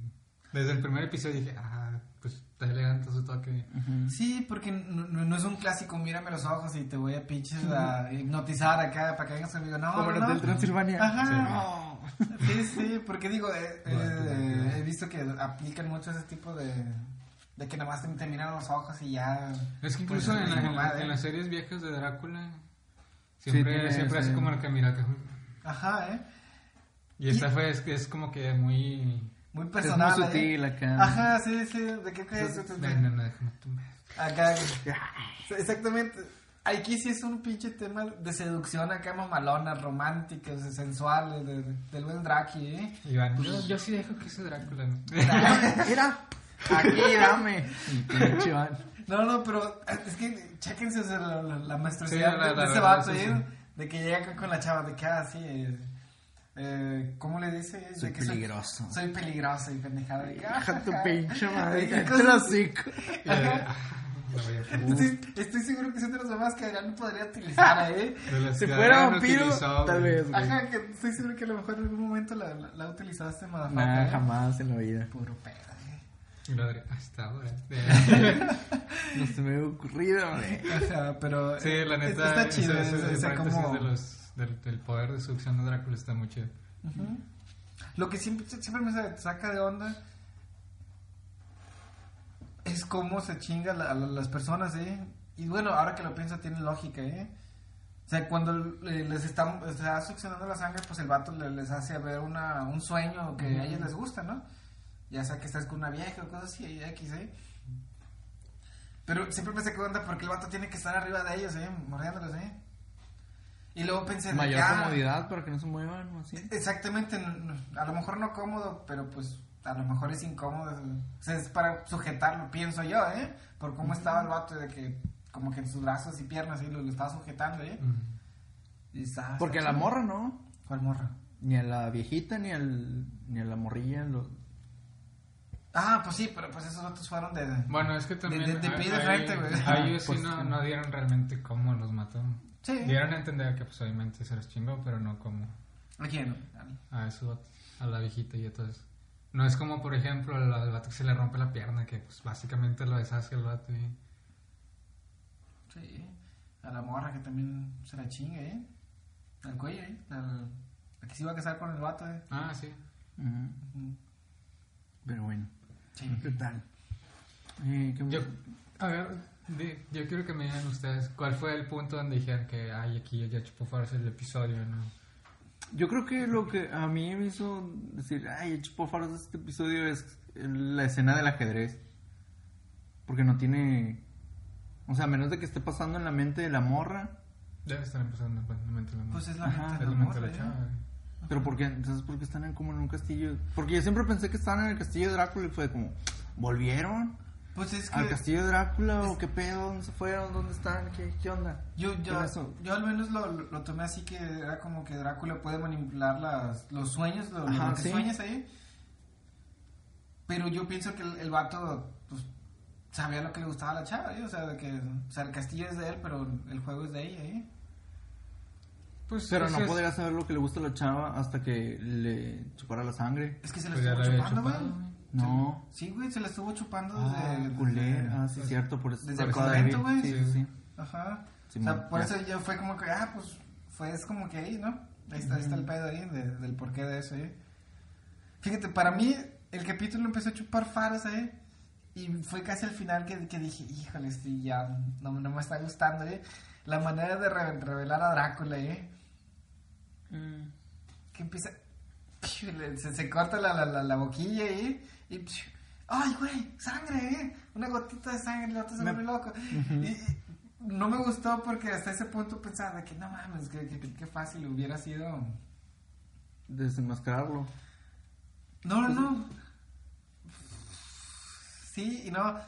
desde el primer episodio dije, ah, pues está elegante su toque. Ujú. Sí, porque no, es un clásico, mírame los ojos y te voy a pinches a hipnotizar acá para que vengas conmigo. No, Como no, no. Transilvania. Ajá. Sí. No. Sí, sí, porque digo, eh, eh, Bueno, eh, he visto que aplican mucho ese tipo de... De que nada más te, te miran los ojos y ya... Es que incluso Pues, en, la- en la- ¿eh? en las series viejas de Drácula, Sí, siempre, tiene siempre hace como el que mira. que- Ajá, ¿eh? Y esta fue, es, que es como que muy... Muy Es personal. muy ¿eh? sutil acá. Ajá, sí, sí. ¿De qué crees? No, no, no, déjame tú. Acá. Exactamente. Aquí sí es un pinche tema de seducción acá mamalona, romántica, sensual, de, de- del buen Draki, ¿eh? Iván, yo, yo sí dejo que ese Drácula. ¿no? Mira, aquí dame. Pinche. No, no, pero es que chéquense o sea, la, la, la maestrosidad Sí, la- de, ese vato, sí, ¿eh? De que llega acá con la chava, de que, ah, sí, eh, eh, ¿cómo le dice? Soy de que peligroso. Soy, peligroso y pendejada. De que, ah, Deja tu pinche madre. Así. ah. Estoy, estoy seguro que son de las mamás que Adrián podría utilizar, ¿eh? Si fuera vampiro, tal vez, güey. Ajá, que estoy seguro que a lo mejor en algún momento la, la, la utilizaste, motherfucker. Nah, ¿eh? jamás en la vida. Puro pedo, ¿eh? Hasta ahora. No se me había ocurrido, güey. Ajá, pero... Sí, la eh, neta. Está chido, ese- ese ese, como... de los, del, del poder de seducción de Drácula está muy chido. Lo que siempre, siempre me sa- saca de onda es cómo se chinga la- a la- las personas, ¿eh? Y bueno, ahora que lo pienso tiene lógica, ¿eh? O sea, cuando le- les está, está succionando la sangre, pues el vato le- les hace ver una, un sueño que a ellos les gusta, ¿no? Ya sea que estás con una vieja o cosas así, X, ¿eh? Pero siempre me saca de onda porque el vato tiene que estar arriba de ellos, ¿eh? Mordiéndolos, ¿eh? Y luego pensé... Mayor que, ah, comodidad para que no se muevan o así. Exactamente, a lo mejor no cómodo, pero pues a lo mejor es incómodo. O sea, es para sujetarlo, pienso yo, ¿eh? Por cómo estaba el vato, de que como que en sus brazos y piernas ¿sí? lo, lo estaba sujetando, ¿eh? Y está- Porque a la morra, ¿no? ¿Cuál morra? Ni a la viejita, ni, al, ni a la morrilla. Lo... Ah, pues sí, pero pues esos otros fueron de... Bueno, es que también. De- de- de hay- pie de frente, güey. A ellos Pues, sí no, sí. no dieron realmente cómo los mató. Sí. Dieron a entender que, pues, obviamente se los chingó, pero no como ¿A quién? A mí. a esos vatos, a la viejita y a todo eso. No es como, por ejemplo, al, al vato que se le rompe la pierna, que, pues, básicamente lo deshace el vato y. Sí. A la morra que también se la chinga, ¿eh? Al cuello, ¿eh? Al- La que se iba a casar con el vato, ¿eh? Ah, sí. Ujú. Ujú. Pero bueno. Sí. ¿Qué tal? Eh, ¿qué- Yo, a ver, di- yo quiero que me digan ustedes cuál fue el punto donde dijeron que, ay, aquí ya chupó fuerza el episodio, ¿no? Yo creo que lo que a mí me hizo decir, ay, chupó faros de este episodio es la escena del ajedrez. Porque no tiene. O sea, a menos de que esté pasando en la mente de la morra. Debe estar empezando en la mente de la Pues morra. es la Ajá, mente de la la mente de la morra, chava. ¿eh? Pero ¿por qué? Entonces, ¿por qué están en, como en un castillo? Porque yo siempre pensé que estaban en el castillo de Drácula y fue como, ¿volvieron? Pues es que ¿Al castillo de Drácula o qué pedo? ¿Dónde se fueron? ¿Dónde están? ¿Qué, qué onda? yo, ¿Qué yo, al menos lo, lo, lo tomé así que era como que Drácula puede manipular las, los sueños, lo, lo Ajá, que sí. sueñas ahí. Pero yo pienso que el, el vato pues, sabía lo que le gustaba a la chava, ¿eh? o sea, de que o sea, el castillo es de él, pero el juego es de ella. ¿eh? Pues, Pero no es- podría saber lo que le gusta a la chava hasta que le chupara la sangre. Es que se lo Pues estuvo la chupando, güey. chupado, güey. No. Sí, güey, se la estuvo chupando Ah, desde... culé. Ah, sí, cierto, por eso desde el convento, güey. Sí, sí, sí. Ajá. Sí, o sea, man, por ya. eso yo fue como que, ah, pues, fue es como que ahí, ¿no? Ahí está, ahí está el pedo ahí, de- del porqué de eso, ¿eh? Fíjate, para mí, el capítulo empezó a chupar faros, ¿eh? Y fue casi al final que, que dije, híjole, este ya no, no me está gustando, ¿eh? La manera de re- revelar a Drácula, ¿eh? Mm. Que empieza... Se, se corta la, la, la, la boquilla, ¿eh? Y... ¡Ay, güey! ¡Sangre, eh! Una gotita de sangre, el otro se Me- vuelve loco. Y- y no me gustó porque hasta ese punto pensaba que no mames, que, que, que fácil hubiera sido. Desenmascararlo. No, no, no. Sí, y no.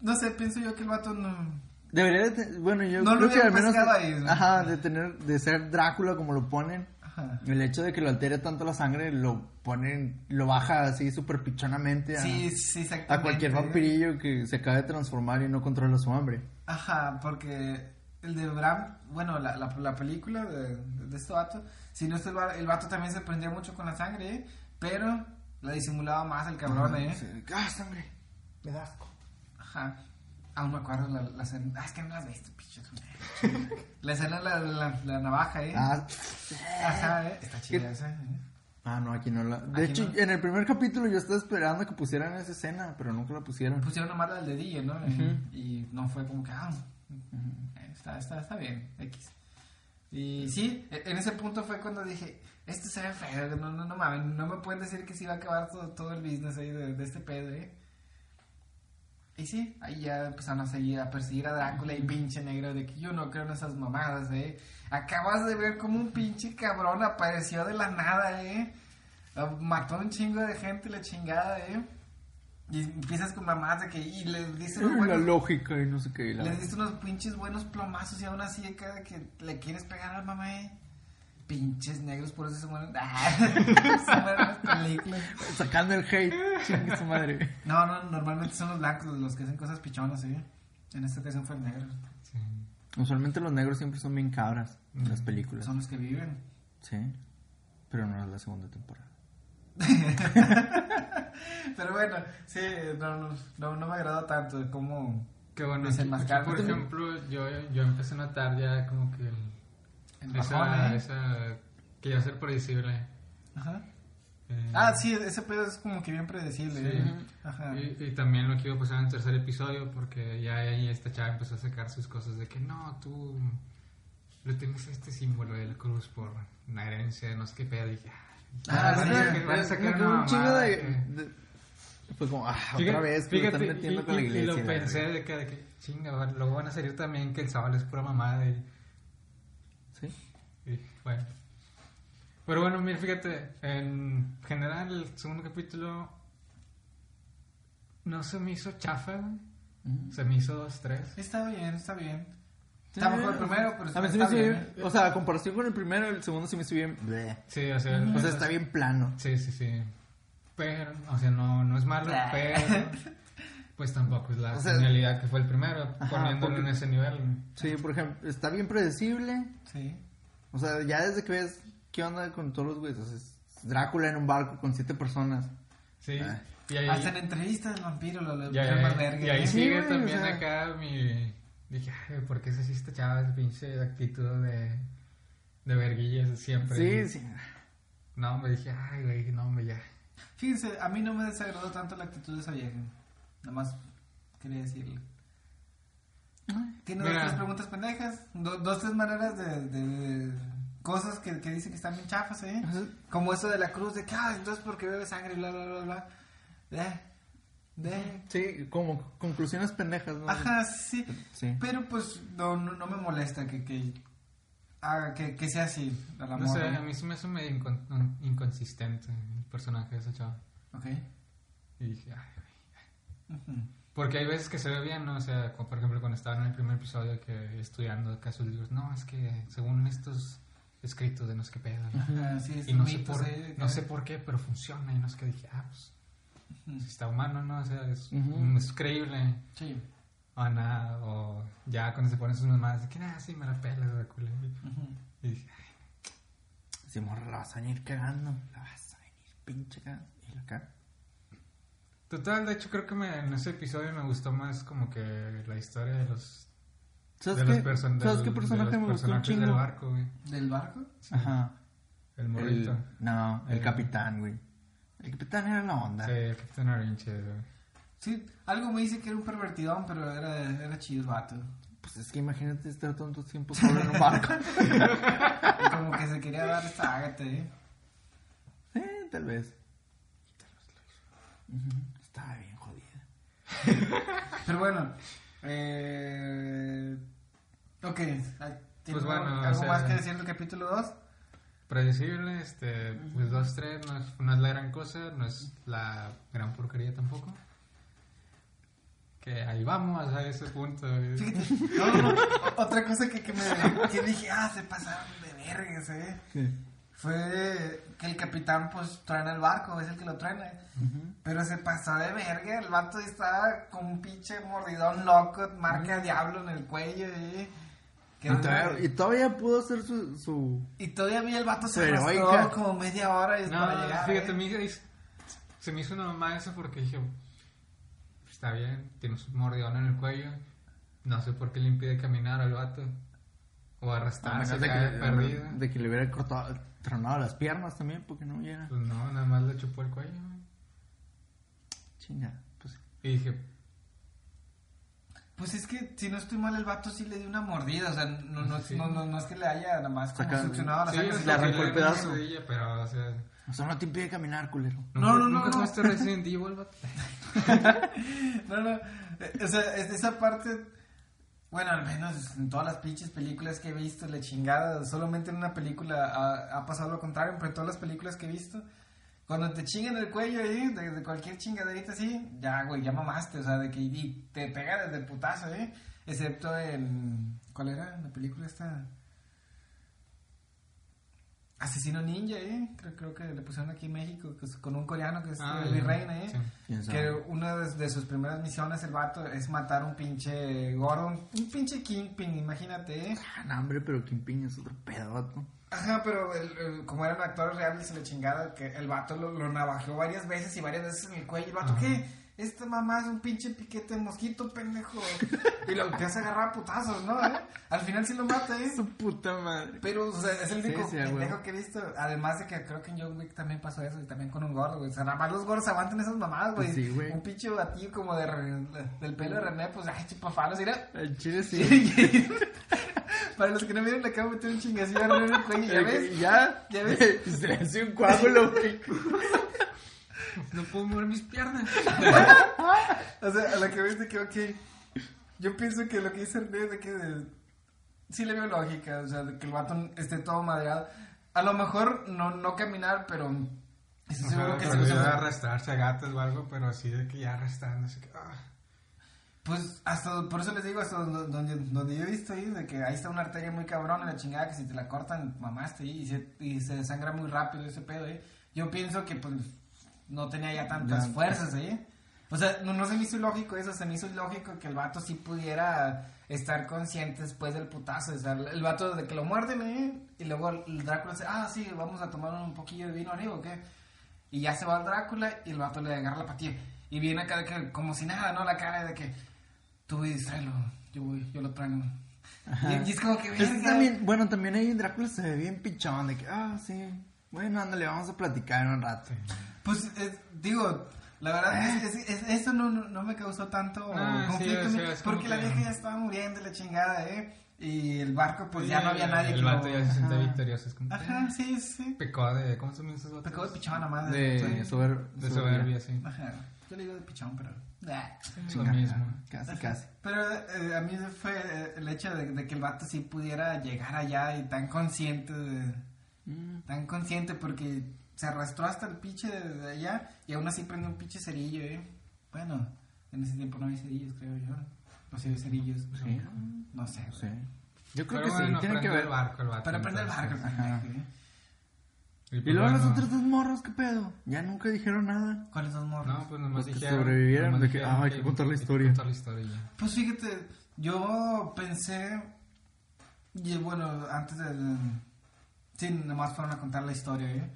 No sé, pienso yo que el vato no. Debería de bueno, yo No lo creo que al menos ahí, ¿no? ajá, de tener de ser Drácula como lo ponen. Ajá. El hecho de que lo altere tanto la sangre lo ponen lo baja así súper pichonamente a, Sí, sí, exactamente. a cualquier vampirillo que se acaba de transformar y no controla su hambre. Ajá, porque el de Bram, bueno, la, la, la película de, de este vato, si no está el, va- el vato también se prendía mucho con la sangre, ¿eh? pero la disimulaba más el cabrón, ¿eh? Sí, ¡Ah, sangre! Me da asco. Ajá. Aún me acuerdo la, la escena. Ah, es que no las viste, pinche. la escena de la, la, la navaja, ¿eh? Ah, Ajá, ¿eh? Está chida esa, ¿eh? ah, no, aquí no la. De hecho, no. en el primer capítulo yo estaba esperando que pusieran esa escena, pero nunca la pusieron. Pusieron nomás la del dedillo, ¿no? Ujú. Y no fue como que, ah, eh, está, está, está bien, X. Y sí, e- en ese punto fue cuando dije, esto se ve feo, no, no, no mames, no me pueden decir que se iba a acabar todo, todo el business ahí de, de este pedo, ¿eh? Y sí, ahí ya empezaron a seguir, a perseguir a Drácula y pinche negro de que yo no creo en esas mamadas, ¿eh? Acabas de ver como un pinche cabrón apareció de la nada, ¿eh? Ah, Mató a un chingo de gente, la chingada, ¿eh? Y empiezas con mamadas de que, y le dices unos la buenos, lógica y no sé qué. y la- le diste unos pinches buenos plomazos y aún así acá de que le quieres pegar al mamá, ¿eh? Pinches negros, por eso se mueren. Ah, se mueren en las películas. Sacando el hate, chingue su madre. No, no, normalmente son los blancos los que hacen cosas pichonas, ¿sí? En esta ocasión fue el negro. Sí. Usualmente los negros siempre son bien cabras en las películas. Son los que viven. Sí, pero no es la segunda temporada. Pero bueno, sí, no, no, no, no me agradó tanto de cómo Que bueno, Desenmascarar. aquí, por ejemplo, yo, yo empecé a notar ya como que el- bajón, esa, ¿eh? esa que iba a ser predecible. Ajá. Eh, Ah, sí, ese pedo es como que bien predecible. Sí. ¿eh? Ajá. Y, y también lo que iba a pasar en el tercer episodio, porque ya ahí esta chava empezó a sacar sus cosas de que no, tú le tienes este símbolo de la cruz por una herencia, no sé qué pedo. Y dije, Ah, van sí, me- van a sacar una un chingo de, que- de- Fue como, ah, Fíjate- otra vez que lo están fíjate, metiendo y- con la iglesia. Y lo pensé de que, de que chinga, luego van a salir también que el sábado es pura mamada. Y, Sí. y bueno. Pero bueno, mira, fíjate, en general el segundo capítulo no se me hizo chafa, güey. Se me hizo dos, tres. Está bien, está bien. Está mejor el primero, pero A mí está se me hizo bien. bien. O sea, a comparación con el primero, el segundo se me hizo bien. bleh. Sí, o sea, O sea, está bien plano. Sí, sí, sí. Pero, o sea, no, no es malo, pero pues tampoco es la O sea, genialidad que fue el primero, Ajá, poniéndolo porque- en ese nivel. Sí, por ejemplo, está bien predecible. Sí. O sea, ya desde que ves qué onda con todos los güeyes. O sea, Drácula en un barco con siete personas. Sí. Ah. Y ahí, Hasta en entrevistas vampiro lo lo y ahí- y ahí. Sí, sigue güey, también o sea. acá mi... Dije, ay, ¿por qué es así esta chava? Pinche actitud de, de verguillas siempre. Sí, sí. No, me dije, ay, güey, no, hombre, ya. Fíjense, a mí no me desagradó tanto la actitud de esa vieja. Nada más quería decirle. Tiene dos, tres preguntas pendejas. do- dos, tres maneras de, de- de cosas que, que dicen que están bien chafas, ¿eh? Ajá. Como eso de la cruz, de que, ah, entonces porque bebe sangre, bla, bla, bla, bla. De, de. Sí, como conclusiones pendejas, ¿no? Ajá, sí. Sí. Pero pues no, no, no me molesta que, que, haga- que, que sea así. A la No sé, a mí se me hace medio incon- inconsistente el personaje de esa chava. Ok. Y dije, ay. Porque hay veces que se ve bien, ¿no? O sea, como por ejemplo cuando estaba en el primer episodio que estudiando acá sus libros, no, es que según estos escritos de no sé qué pedo. Ah, sí, Y no sé, por, de no sé por qué, pero funciona. Y no sé qué dije, ah, pues, si está humano, ¿no? O sea, es, Ujú. es creíble. Sí. O nada, o ya cuando se ponen sus mamadas, de que nada, sí, me la pela, Drácula. Ujú. Y dije, Si morra, la vas a venir cagando. La vas a venir pinche cagando. Total, de hecho creo que me, en ese episodio me gustó más como que la historia de los, ¿Sabes, de qué? los, person- ¿Sabes del- qué de personaje los me gustó un personajes del barco, güey. ¿Del barco? Ajá. El morrito. El, no, el Eh. capitán, güey. El capitán era la onda. Sí, el Capitán Orange, güey. Sí, algo me dice que era un pervertidón, pero era, era chido el vato. Pues es que imagínate estar tanto tiempo solo en un barco. Como que se quería dar esta ágata, ¿eh? eh, tal vez. Ujú, Estaba bien jodida. Pero bueno, eh... Ok, ¿tienes Pues bueno, algo, o algo sea- más que decir del capítulo 2? Predecible, este, pues 2-3 no es, no es la gran cosa, no es la gran porquería tampoco. Que ahí vamos a ese punto. Fíjate, no, no, otra cosa que, que me que dije, ah, se pasaron de vergas, ¿eh? Fue que el capitán, pues, truena el barco, es el que lo truena. Pero se pasó de verga, el vato estaba con un pinche mordidón loco, marca diablo en el cuello, ¿eh? Y todavía, y todavía pudo hacer su... su... Y todavía el vato se arrastró como media hora y No, para llegar. fíjate, ¿eh? mi hija dice- se me hizo una mamá eso porque dije, está bien, tiene un mordidón en el cuello, no sé por qué le impide caminar al vato. O arrastrarse, menos de que, perdido. de que le hubiera cortado, tronado las piernas también, porque no hubiera... Pues no, nada más le chupó el cuello. güey. Chinga, pues... Y dije, Pues es que, si no estoy mal, el vato sí le dio una mordida. O sea, no, no, Sí. no, no, no es que le haya nada más como Saca- succionado la sí, sangre. sea, le arrancó el pedazo. rodilla, pero, o sea, O sea, no te impide caminar, culero. No, no, no, ¿Nunca no. vato? No, no. eh, O sea, es- esa parte. Bueno, al menos en todas las pinches películas que he visto, la chingada. Solamente en una película ha, pasado lo contrario, pero en todas las películas que he visto. Cuando te chingan el cuello ahí, de, de cualquier chingaderita así, ya, güey, ya mamaste. O sea, de que y te pega desde el putazo, ¿eh? Excepto en. ¿Cuál era la película esta? Asesino Ninja, ¿eh? Creo, creo que le pusieron aquí en México con un coreano que es Ah, el ya. Reina, ¿eh? Que una de, de sus primeras misiones, el vato, es matar un pinche gordo, un, pinche kingpin, imagínate, ¿eh? Ah, no, hombre, pero Kingpin es otro pedo, vato. Ajá, pero el- el- como eran actores reales y la chingada, que el vato lo, lo navajeó varias veces y varias veces en el cuello. El vato, Ajá. ¿qué? Esta mamá es un pinche piquete de mosquito, pendejo. Y lo empieza a agarrar a putazos, ¿no? ¿Eh? Al final sí lo mata, ¿eh? Su puta madre. Pero, o sea, es el único sí, pendejo que he visto. Además de que creo que en John Wick también pasó eso y también con un gordo, güey. O sea, nada más los gordos aguantan esas mamadas, güey. Sí, güey. Un pinche batillo como de, del pelo de René, pues, ay, chupafalos, mira. El chile sí. Para los que no vieron, le acabo de meter un chingacillo a René en el cuello, ¿ya ves? ¿Ya? ¿Ya ves? Se le hace un coágulo, güey. No puedo mover mis piernas. O sea, a lo que ves de que, ok. Yo pienso que lo que dice es de que. de- sí le veo lógica, o sea, de que el vato esté todo madreado. A lo mejor no, no caminar, pero. Estoy seguro que se de arrastrarse a gatos o algo, pero así de que ya arrastrándose. que, ah. Pues hasta, por eso les digo, hasta donde, donde, yo he visto ahí, de que ahí está una arteria muy cabrón en la chingada, que si te la cortan, mamaste ahí, y se, y se desangra muy rápido ese pedo, ¿eh? Yo pienso que, pues, no tenía ya tantas Ya. fuerzas, ¿eh? O sea, no, no se me hizo ilógico eso, se me hizo ilógico que el vato sí pudiera estar consciente después del putazo, o sea, el, vato de que lo muerden, ¿eh? Y luego el Drácula dice, ah, sí, vamos a tomar un poquillo de vino arriba, ¿o qué? Y ya se va el Drácula y el vato le agarra la patilla. Y viene acá de que, como si nada, ¿no? La cara de que, tú tráelo, yo voy, yo lo traigo. Y, y es como que, verga. también, bueno, también ahí Drácula se ve bien pichón, de que, ah, sí, bueno, ándale, vamos a platicar un rato. Pues, es- digo, la verdad, es, es- es- eso no, no, me causó tanto Ah, sí, conflicto. como porque la vieja ya estaba muriendo, la chingada, ¿eh? Y el barco, pues ya no había nadie El que vato lo- ya se siente Ajá. victorioso. Es como. Ajá, sí, sí. Pecó de. ¿Cómo se llaman esos vatos? Pecado de pichón nada más. De Sí. sober- De soberbia, sí. Ajá. Yo le digo de pichón, pero. Ah. Lo mismo. Casi, casi. Pero eh, a mí fue eh, el hecho de, de que el vato sí pudiera llegar allá y tan consciente de, Mm. tan consciente porque se arrastró hasta el pinche de, de allá y aún así prende un pinche cerillo, eh. Bueno, en ese tiempo no había cerillos, creo yo. O si había cerillos. Sí. No sé. Sí. Yo creo Pero que bueno, sí, tiene que prendió ver. el barco, el vato. Para prender el barco. Y, luego los otros dos morros, ¿qué pedo? Ya nunca dijeron nada. ¿Cuáles dos morros? No, pues nomás Los que dijeron. sobrevivieron, nomás de que, dijeron ah, hay que contar la historia. contar la historia y ya. Pues fíjate, yo pensé, y bueno, antes de, sí, nomás fueron a contar la historia, ¿eh?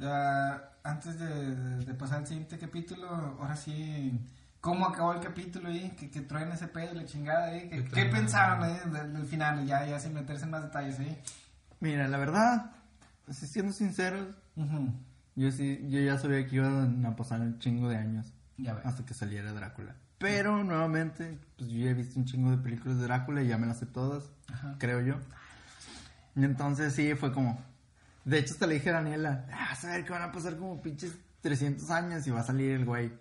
Ah, antes de, de- de pasar al siguiente capítulo, ahora sí, ¿cómo acabó el capítulo, eh? Que, que traen ese pedo la chingada, ¿eh? ¿Qué, qué pensaron, eh? Del, del final, ya, ya sin meterse en más detalles, ¿eh? Mira, la verdad, así siendo sinceros, yo sí, yo ya sabía que iban a pasar un chingo de años Ya hasta que saliera Drácula. Pero nuevamente, pues yo ya he visto un chingo de películas de Drácula y ya me las sé todas, creo yo. Y entonces sí, fue como... De hecho, hasta le dije a Daniela, ah, vas a ver que van a pasar como pinches 300 años y va a salir el güey.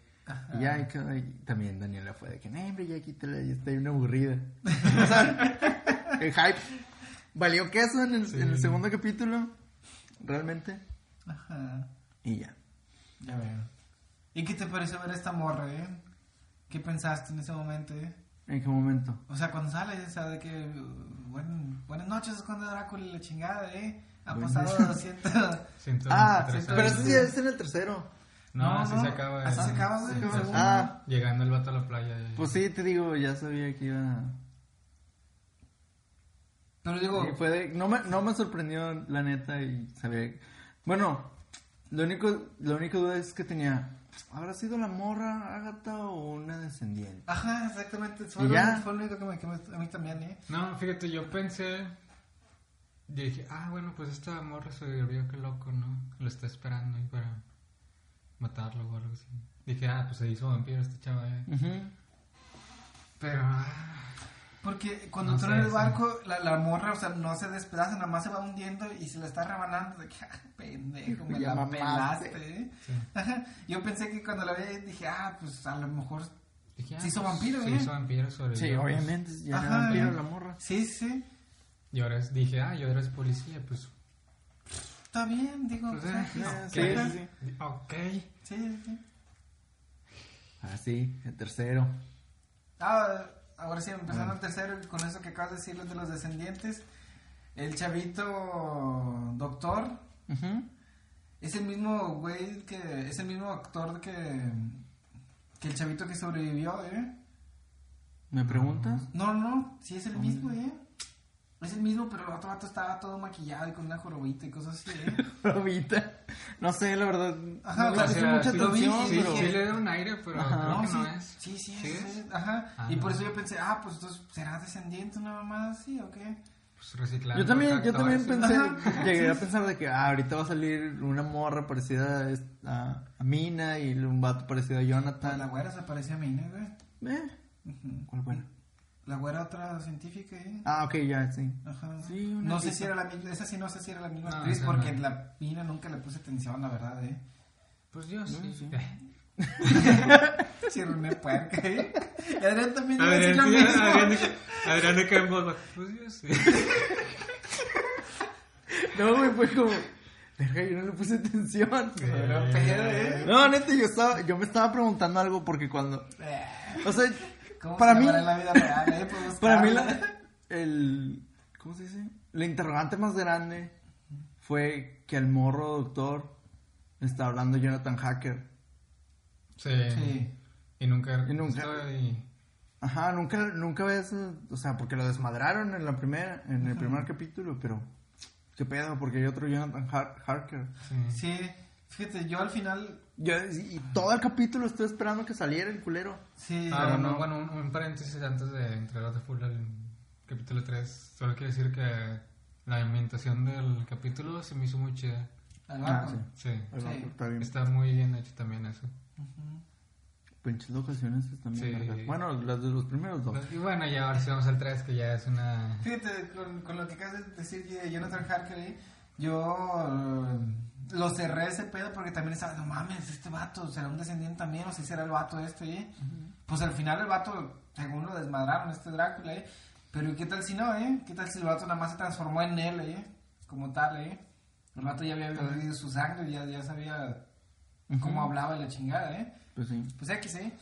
Y ya, y también Daniela fue de que, no, hombre, ya quítale, ya estoy una aburrida. o sea, el hype valió queso en el, Sí. en el segundo capítulo, realmente, Ajá. y ya. Ya veo. ¿Y qué te pareció ver esta morra, eh? ¿Qué pensaste en ese momento, eh? ¿En qué momento? O sea, cuando sale, o sea, de que buen- buenas noches, Conde Drácula y la chingada, ¿eh? Ha pasado 200... 123 Ah, pero eso sí es en el tercero. No, No, así no, se acaba. así se acaba, güey, Sí, el sí. segundo. Ah. Llegando el vato a la playa. y- Pues sí, te digo, ya sabía que iba... Pero digo, Y fue de- no, me, no me sorprendió, la neta, y sabía... Bueno, lo único, la única duda es que tenía... ¿Habrá sido la morra Agatha o una descendiente? ajá, exactamente, fue, ¿Y lo, ya? fue lo único que me, que me- a mí también, ¿eh? No, fíjate, yo pensé. Yo dije, ah, bueno, pues esta morra sobrevivió, qué loco, ¿no? Lo está esperando ahí para matarlo o algo así. Dije, ah, pues se hizo vampiro este chaval. eh. Ujú. Pero, ah, Porque cuando No entró en el barco, la, la morra, o sea, no se despedaza, nada más se va hundiendo y se la está rebanando de que, ah, pendejo, me Ya la mamaste. pelaste, ¿eh? sí. Yo pensé que cuando la vi dije, ah, pues a lo mejor... Dije, ah, Se hizo pues, vampiro, Se ¿eh? hizo vampiro, sobrevivió. Sí, obviamente, ya era Ajá, vampiro ¿eh? la morra. Sí, sí, Y ahora es- dije, ah, yo eres policía, pues. está bien, digo. pues o eh, sea, sí, ok. sí, sí. Ok. sí, sí. Ah, sí, el tercero. Ah, ahora sí, empezando el tercero, con eso que acabas de decirles de los descendientes. El chavito doctor es el mismo güey que. Es el mismo actor que. Que el chavito que sobrevivió, ¿eh? ¿Me preguntas? No, no, sí es el mismo, ¿eh? Es el mismo, pero el otro vato estaba todo maquillado y con una jorobita y cosas así, ¿eh? Ahorita. No sé, la verdad. Ajá, no sea, mucha sí atención, Sí, pero. sí le da un aire, pero Ajá. creo que sí, no es. sí, sí, ¿Sí es, ajá. Ah, y por no. eso yo pensé, ah, pues entonces será descendiente una mamá así o qué. Pues reciclando. Yo también, yo también pensé, Ajá. llegué a pensar de que ah, ahorita va a salir una morra parecida a, Mina y un vato parecido a Pues la Jonathan. güera se parecía a mí, ¿no, güey? Eh, Ujú. ¿Cuál buena? La güera otra científica, ¿eh? Ah, ok, ya, sí. Ajá. Sí, una no sé si era la misma, esa sí no sé si era la misma No, actriz porque no. la mina nunca le puse atención, la verdad, ¿eh? Pues yo sí. sí. Sí, René Puerca, ¿eh? Y Adrián también decir Adrián, lo sí, mismo. Adrián, de- Adrián de Campos, pues yo sí. No, güey, fue como. Verga, yo no le puse atención. Pero pedo, ¿eh? No, neta, yo estaba, yo me estaba preguntando algo porque cuando. Eh, O sea, ¿Cómo para se mí. llamará en la vida real, eh? Pues Para mí, la, el. ¿Cómo se dice? La interrogante más grande fue que el morro doctor está hablando Jonathan Hacker. Sí. Sí. Y nunca. Y nunca- Ajá, nunca, nunca ves. O sea, porque lo desmadraron en la primera, en el primer capítulo, pero. ¿Qué pedo? Porque hay otro Jonathan Har- Harker. Sí. Sí, fíjate, yo al final, Yo, y todo el capítulo estoy esperando que saliera el culero. sí, Ah, Pero bueno, no. bueno un, un paréntesis antes de entregar de full al capítulo 3. Solo quiero decir que la ambientación del capítulo se me hizo muy chida. Ah, barco. sí. Sí. Sí. Está bien. Está muy bien hecho también eso. Ujú. Pinches locaciones están bien Sí. Bueno, las de los primeros dos. Y bueno, ya ahora sí vamos al 3, que ya es una... Fíjate, con, con lo que acabas de decir de Jonathan Harker ahí, yo eh, lo cerré ese pedo porque también estaba, no mames, este vato será un descendiente también, o si será el vato este, ¿eh? Pues al final el vato, según lo desmadraron, este Drácula, ¿eh? Pero ¿y qué tal si no, eh? ¿Qué tal si el vato nada más se transformó en él, eh? Como tal, eh? El vato ya había bebido su sangre, ya, ya sabía cómo hablaba y la chingada, eh? Pues sí. Pues X, ¿eh?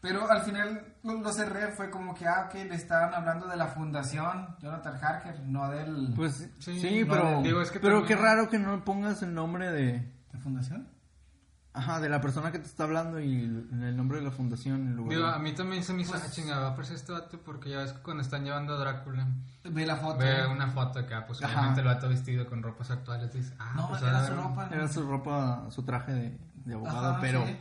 Pero al final lo, lo cerré, fue como que, ah, ok, le estaban hablando de la fundación Jonathan Harker, no del... Pues Sí, sí, no, pero, digo, es que pero también- qué raro que no pongas el nombre de, ¿La fundación? ajá, de la persona que te está hablando y el, el nombre de la fundación en lugar Digo, de- a mí también se me hizo, Pues- ah, chinga, va a aparecer este vato porque ya ves que cuando están llevando a Drácula, Ve la foto. ve ¿eh? una foto acá, pues Ajá. obviamente el vato vestido con ropas actuales, dices, ah, No, pues era su ropa. Era su ropa, su traje de, de abogado, Ajá, pero... Sí,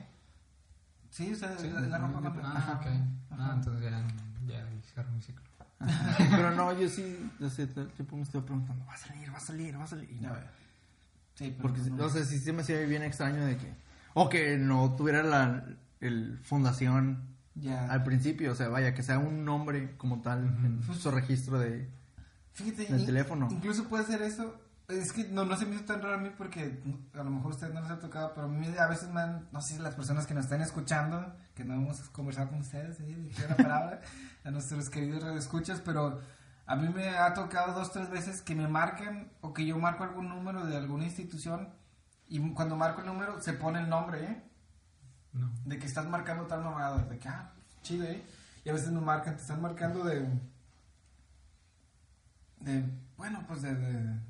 Sí, o sea, Sí, la, la ropa ah, con- ah, Ajá. ok. Ah, entonces ya, ya cerró mi ciclo. Pero no, yo sí, yo sé, todo el tiempo me estoy preguntando, va a salir, va a salir, va a salir. Y no. Sí, pero Porque, no. o sea, sí se me hacía bien extraño de que... O que no tuviera la el fundación Ya. al principio, o sea, vaya, que sea un nombre como tal en su registro de... Fíjate, del in- teléfono. Incluso puede ser eso. Es que no, no se me hizo tan raro a mí porque a lo mejor a ustedes no les ha tocado, pero a mí a veces me han, no sé si las personas que nos están escuchando, que no hemos conversado con ustedes. Dije la palabra, a nuestros queridos radioescuchas, pero a mí me ha tocado dos, tres veces que me marquen o que yo marco algún número de alguna institución y cuando marco el número se pone el nombre, ¿eh? No. de que estás marcando tal mamada, de que, ah, chido, ¿eh? Y a veces nos marcan, te están marcando de. de. bueno, pues de. de-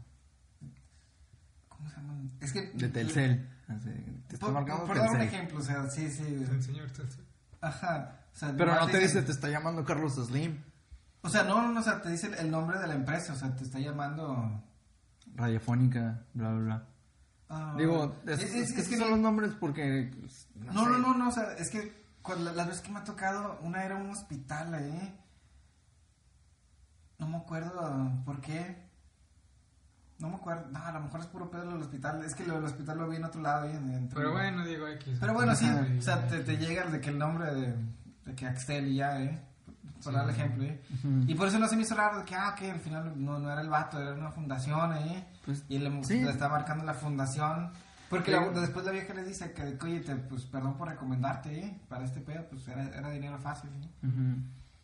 ¿Cómo se llaman? Es que. De Telcel. Así, te está Por, marcando por dar un ejemplo, o sea, sí, sí. El señor Telcel. Ajá. O sea, Pero no te dice, te está llamando Carlos Slim. O sea, no, no, no, o sea, te dice el nombre de la empresa, o sea, te está llamando. Radiofónica, bla, bla, bla. ah, Digo, es, es- es es que que son los nombres porque... pues, No, sé. no, no, no, o sea, es que la- veces que me ha tocado, una era un hospital, ¿eh? No me acuerdo por qué. No me acuerdo, no, a lo mejor es puro pedo lo del hospital, es que lo del hospital lo vi en otro lado. En- en- Pero bueno, digo X. Pero bueno, sí, o sea, te, te llega de que el nombre de, de que Axel y ya, ¿eh? Por Sí. dar el ejemplo, ¿eh? Y por eso no se me hizo raro de que, ah, que al final no, no era el vato, era una fundación, ¿eh? Pues, Y le, sí. le está marcando la fundación. Porque la- después la vieja le dice que, oye, te, pues perdón por recomendarte, ¿eh? Para este pedo, pues era, era dinero fácil, ¿eh? Ujú.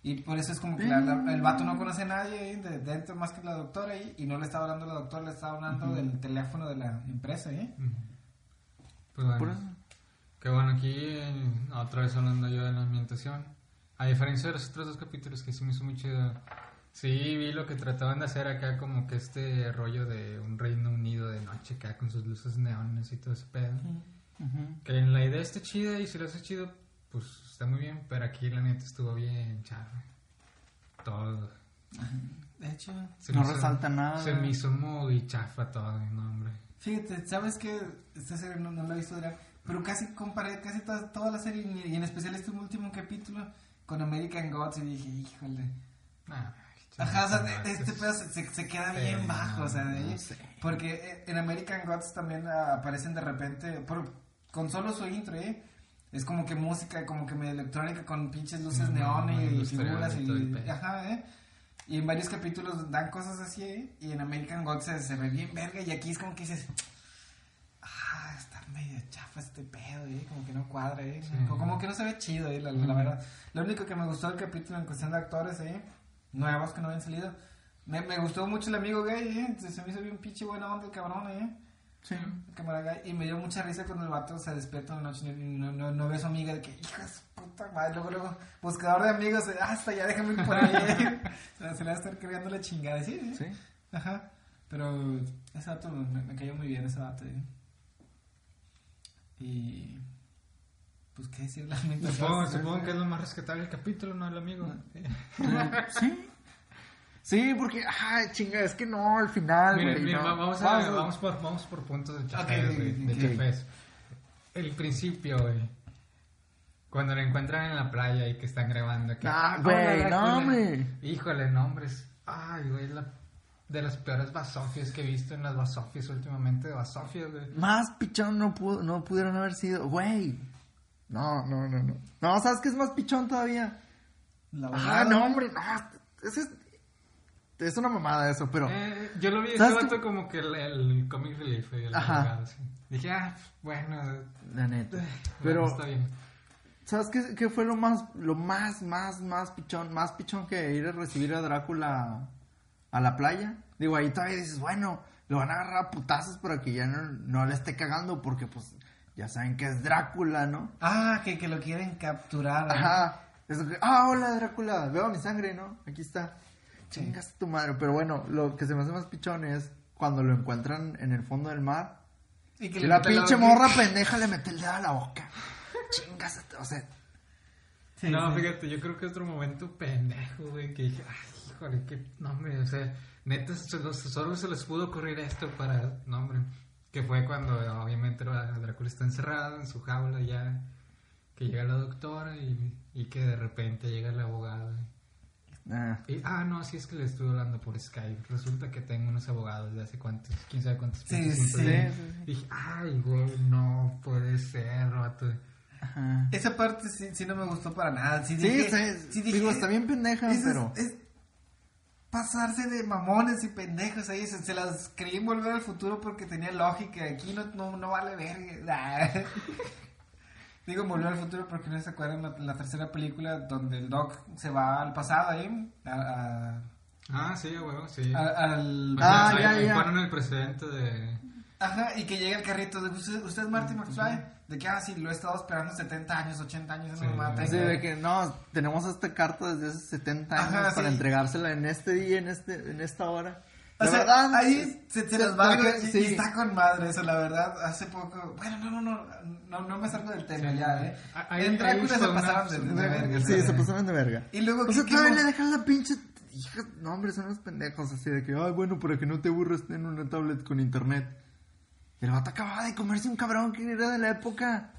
Y por eso es como que la- la- el vato no conoce a nadie de dentro más que la doctora, ¿eh? Y no le estaba hablando a la doctora, le estaba hablando del teléfono de la empresa, ¿eh? Ujú. Pues bueno. Por eso. Que bueno, aquí eh, otra vez hablando yo de la ambientación. A diferencia de los otros dos capítulos que sí me hizo muy chido. Sí, vi lo que trataban de hacer acá, como que este rollo de un Reino Unido de noche acá con sus luces neones y todo ese pedo. Ujú. Que en la idea está chida y si lo hace chido, pues está muy bien. Pero aquí la neta estuvo bien chafa. Todo. De hecho, Se No hizo- resalta nada. Se me hizo muy chafa todo, no, hombre. fíjate, ¿sabes qué? Esta serie no, no la he visto, Adrián, pero casi comparé casi toda, toda la serie, y en especial este último capítulo, con American Gods, y dije, híjole. Nah, Ajá, o sea, este es- pedo se, queda Sí, bien bajo, o sea, de no ahí. Porque en American Gods también aparecen de repente, por, con solo su intro, ¿eh? Es como que música, como que medio electrónica con pinches luces neón y figuras y. Ajá, ¿eh? Y en varios capítulos dan cosas así, ¿eh? Y en American Gods se, se ve bien verga y aquí es como que dices... Ah, está medio chafa este pedo, ¿eh? Como que no cuadra, ¿eh? Sí. Como, como que no se ve chido, ¿eh? La, la verdad. Lo único que me gustó del capítulo en cuestión de actores, ¿eh? Nuevos que no habían salido. Me, me gustó mucho el amigo gay, ¿eh? Se, se me hizo bien pinche buena onda el cabrón, ¿eh? Sí. El. Y me dio mucha risa cuando el vato se despierta en la noche y no, no, no ve a su amiga de que, hija de su puta madre. Luego, luego, buscador de amigos, eh, hasta ya déjame ir por ahí, ¿eh? se, le va a estar creando la chingada, ¿sí? ¿eh? Sí. Ajá. Pero ese vato me, me cayó muy bien, ese vato, ¿eh? Y. Pues, ¿qué decir? La Supongo, supongo que es lo más rescatable del capítulo, ¿no? El amigo. Sí. Sí, porque, ay, chinga, es que no, al final, Miren, güey, miren, no. va- vamos, a, Vamos. vamos, por, vamos por puntos de chafés, güey, de chafés. El principio, güey. Cuando lo encuentran en la playa y que están grabando. Que, Ah, "Hola, güey, Drácula". no, hombre. Híjole, nombres. Ay, güey, la de las peores basofias que he visto en las basofias últimamente de basofias, güey. Más pichón no, pudo, no pudieron haber sido, güey. No, no, no, no. No, ¿sabes qué es más pichón todavía? La Ah, no, hombre, no. Ese es, es una mamada eso, pero... Eh, yo lo vi ese ¿Sabes vato como que el, el comic relief. El Ajá. sí. Dije, ah, bueno, La neta. bueno, Pero, está bien. ¿sabes qué, qué fue lo más, lo más, más, más pichón? Más pichón que ir a recibir a Drácula a la playa. Digo, ahí todavía dices, bueno, lo van a agarrar a putazos para que ya no, no le esté cagando porque, pues, ya saben que es Drácula, ¿no? Ah, que, que lo quieren capturar. ¿eh? Ajá. Que, ah, hola Drácula, veo mi sangre, ¿no? Aquí está. Chingas tu madre. Pero bueno, lo que se me hace más pichón es cuando lo encuentran en el fondo del mar. Y que le la pinche boca. morra pendeja le mete el dedo a la boca. Chingas, o sea, Sí, no, sí. fíjate, yo creo que otro momento pendejo, güey, que dije, ay, híjole, qué nombre, o sea, neta, solo se les pudo ocurrir esto para, nombre, que fue cuando obviamente la- Drácula está encerrado en su jaula ya, que llega la doctora y, y que de repente llega el abogado. Ah, Y, ah, no, sí es que le estuve hablando por Skype. Resulta que tengo unos abogados de hace cuántos, quién sabe cuántos. Sí, sí. Sí. Dije, ay, güey, no puede ser, vato. ajá. Esa parte sí, sí no me gustó para nada. Sí, Sí, dije, sí, sí dije, digo, está bien pendeja, es- pero... es pasarse de mamones y pendejos ahí. Se, se las creí en volver al futuro porque tenía lógica. Aquí no, no, no vale verga. Ah. Digo, en volver al futuro porque no se acuerdan la, la tercera película donde el Doc se va al pasado ahí. A, Ah, sí, güey, sí. a- a- al. Ah, ya, ya. ponen el precedente de... Ajá, y que llega el carrito de usted, usted es Marty McFly. De que, ah, sí, lo he estado esperando 70 años, 80 años. Sí, no me mata. Así de que no, tenemos esta carta desde hace 70 años Ajá, para sí. entregársela en este día, en este en esta hora. O La sea, verdad, ahí se, se se- las valgo para que- y, sí. y está con madre eso, la verdad. Hace poco, bueno, no, no, no, no, no me salgo del tema Sí. ya, ¿eh? Ah, ahí- en Drácula se pasaron de, de verga. Sí, ¿sabes? se pasaron de verga. Y luego, O ¿qué- sea, qué todavía le dejan la pinche... Hija, no, hombre, son unos pendejos así de que, ay, bueno, para que no te aburres en una tablet con internet. Y el vato acababa de comerse un cabrón que era de la época.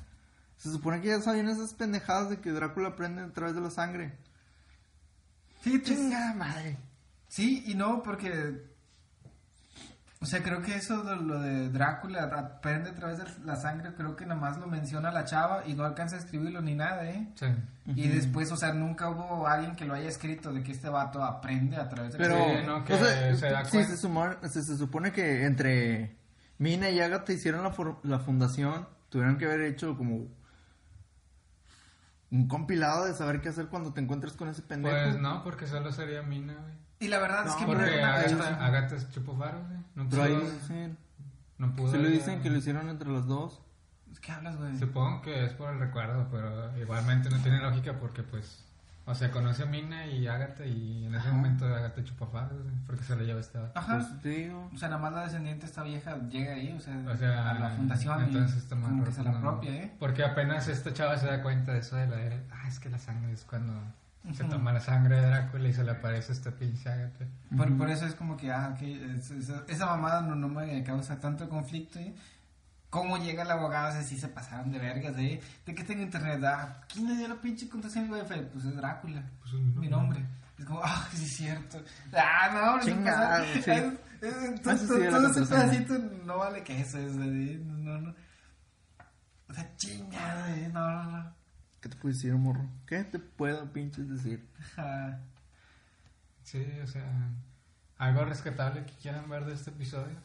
Se supone que ya sabían esas pendejadas de que Drácula aprende a través de la sangre. Fíjate, Chinga madre. Sí y no, porque. O sea, creo que eso de lo de Drácula aprende a través de la sangre, creo que nomás lo menciona la chava y no alcanza a escribirlo ni nada, ¿eh? Sí. Y después, o sea, nunca hubo alguien que lo haya escrito de que este vato aprende a través de Pero, Sí, no, que o sea, se da sí, cuenta. se, sumó- se, se supone que entre Mina y Agatha hicieron la, for- la fundación, tuvieron que haber hecho como un compilado de saber qué hacer cuando te encuentres con ese pendejo. Pues no, porque solo sería Mina, güey. Y la verdad es No, que porque Agatha, Agatha es chupo faro, güey. No Pero ahí pudo, lo dicen, no pudo. lo ella- dicen que lo hicieron entre los dos. ¿Qué hablas, güey? Supongo que es por el recuerdo, pero igualmente no tiene lógica porque, pues, o sea, conoce a Mina y Agatha y en ese momento Agatha chupa faro, güey, porque se lo lleva este vato. Ajá. Pues te digo. O sea, nada más la descendiente esta vieja llega ahí, o sea, O sea, a la fundación entonces está como que se la propia, ¿eh? Porque apenas esta chava se da cuenta de eso de la ah, es que la sangre es cuando se toma la sangre de Drácula y se le aparece esta pinche Agatha. Por, por eso es como que, ah, ok, es- esa, esa mamada no, no me causa tanto conflicto, ¿eh? ¿Cómo llega el abogado? O sea, sí se pasaron de vergas, ¿eh? ¿De qué tengo internet? Ah, ¿quién le dio la pinche contraseña de Wi-Fi? Pues es Drácula, Pues es mi mi nombre. nombre. Es como, ah, sí es cierto. Ah, no, Chingado, pasaron. sí. Es- es- todo- sí todo- ese pedacito no vale que eso, es, ¿eh? No, no. O sea, chingada, ¿eh? No, no, no. ¿Qué te puedo decir, morro? ¿Qué te puedo pinches decir? Sí, o sea, algo rescatable que quieran ver de este episodio.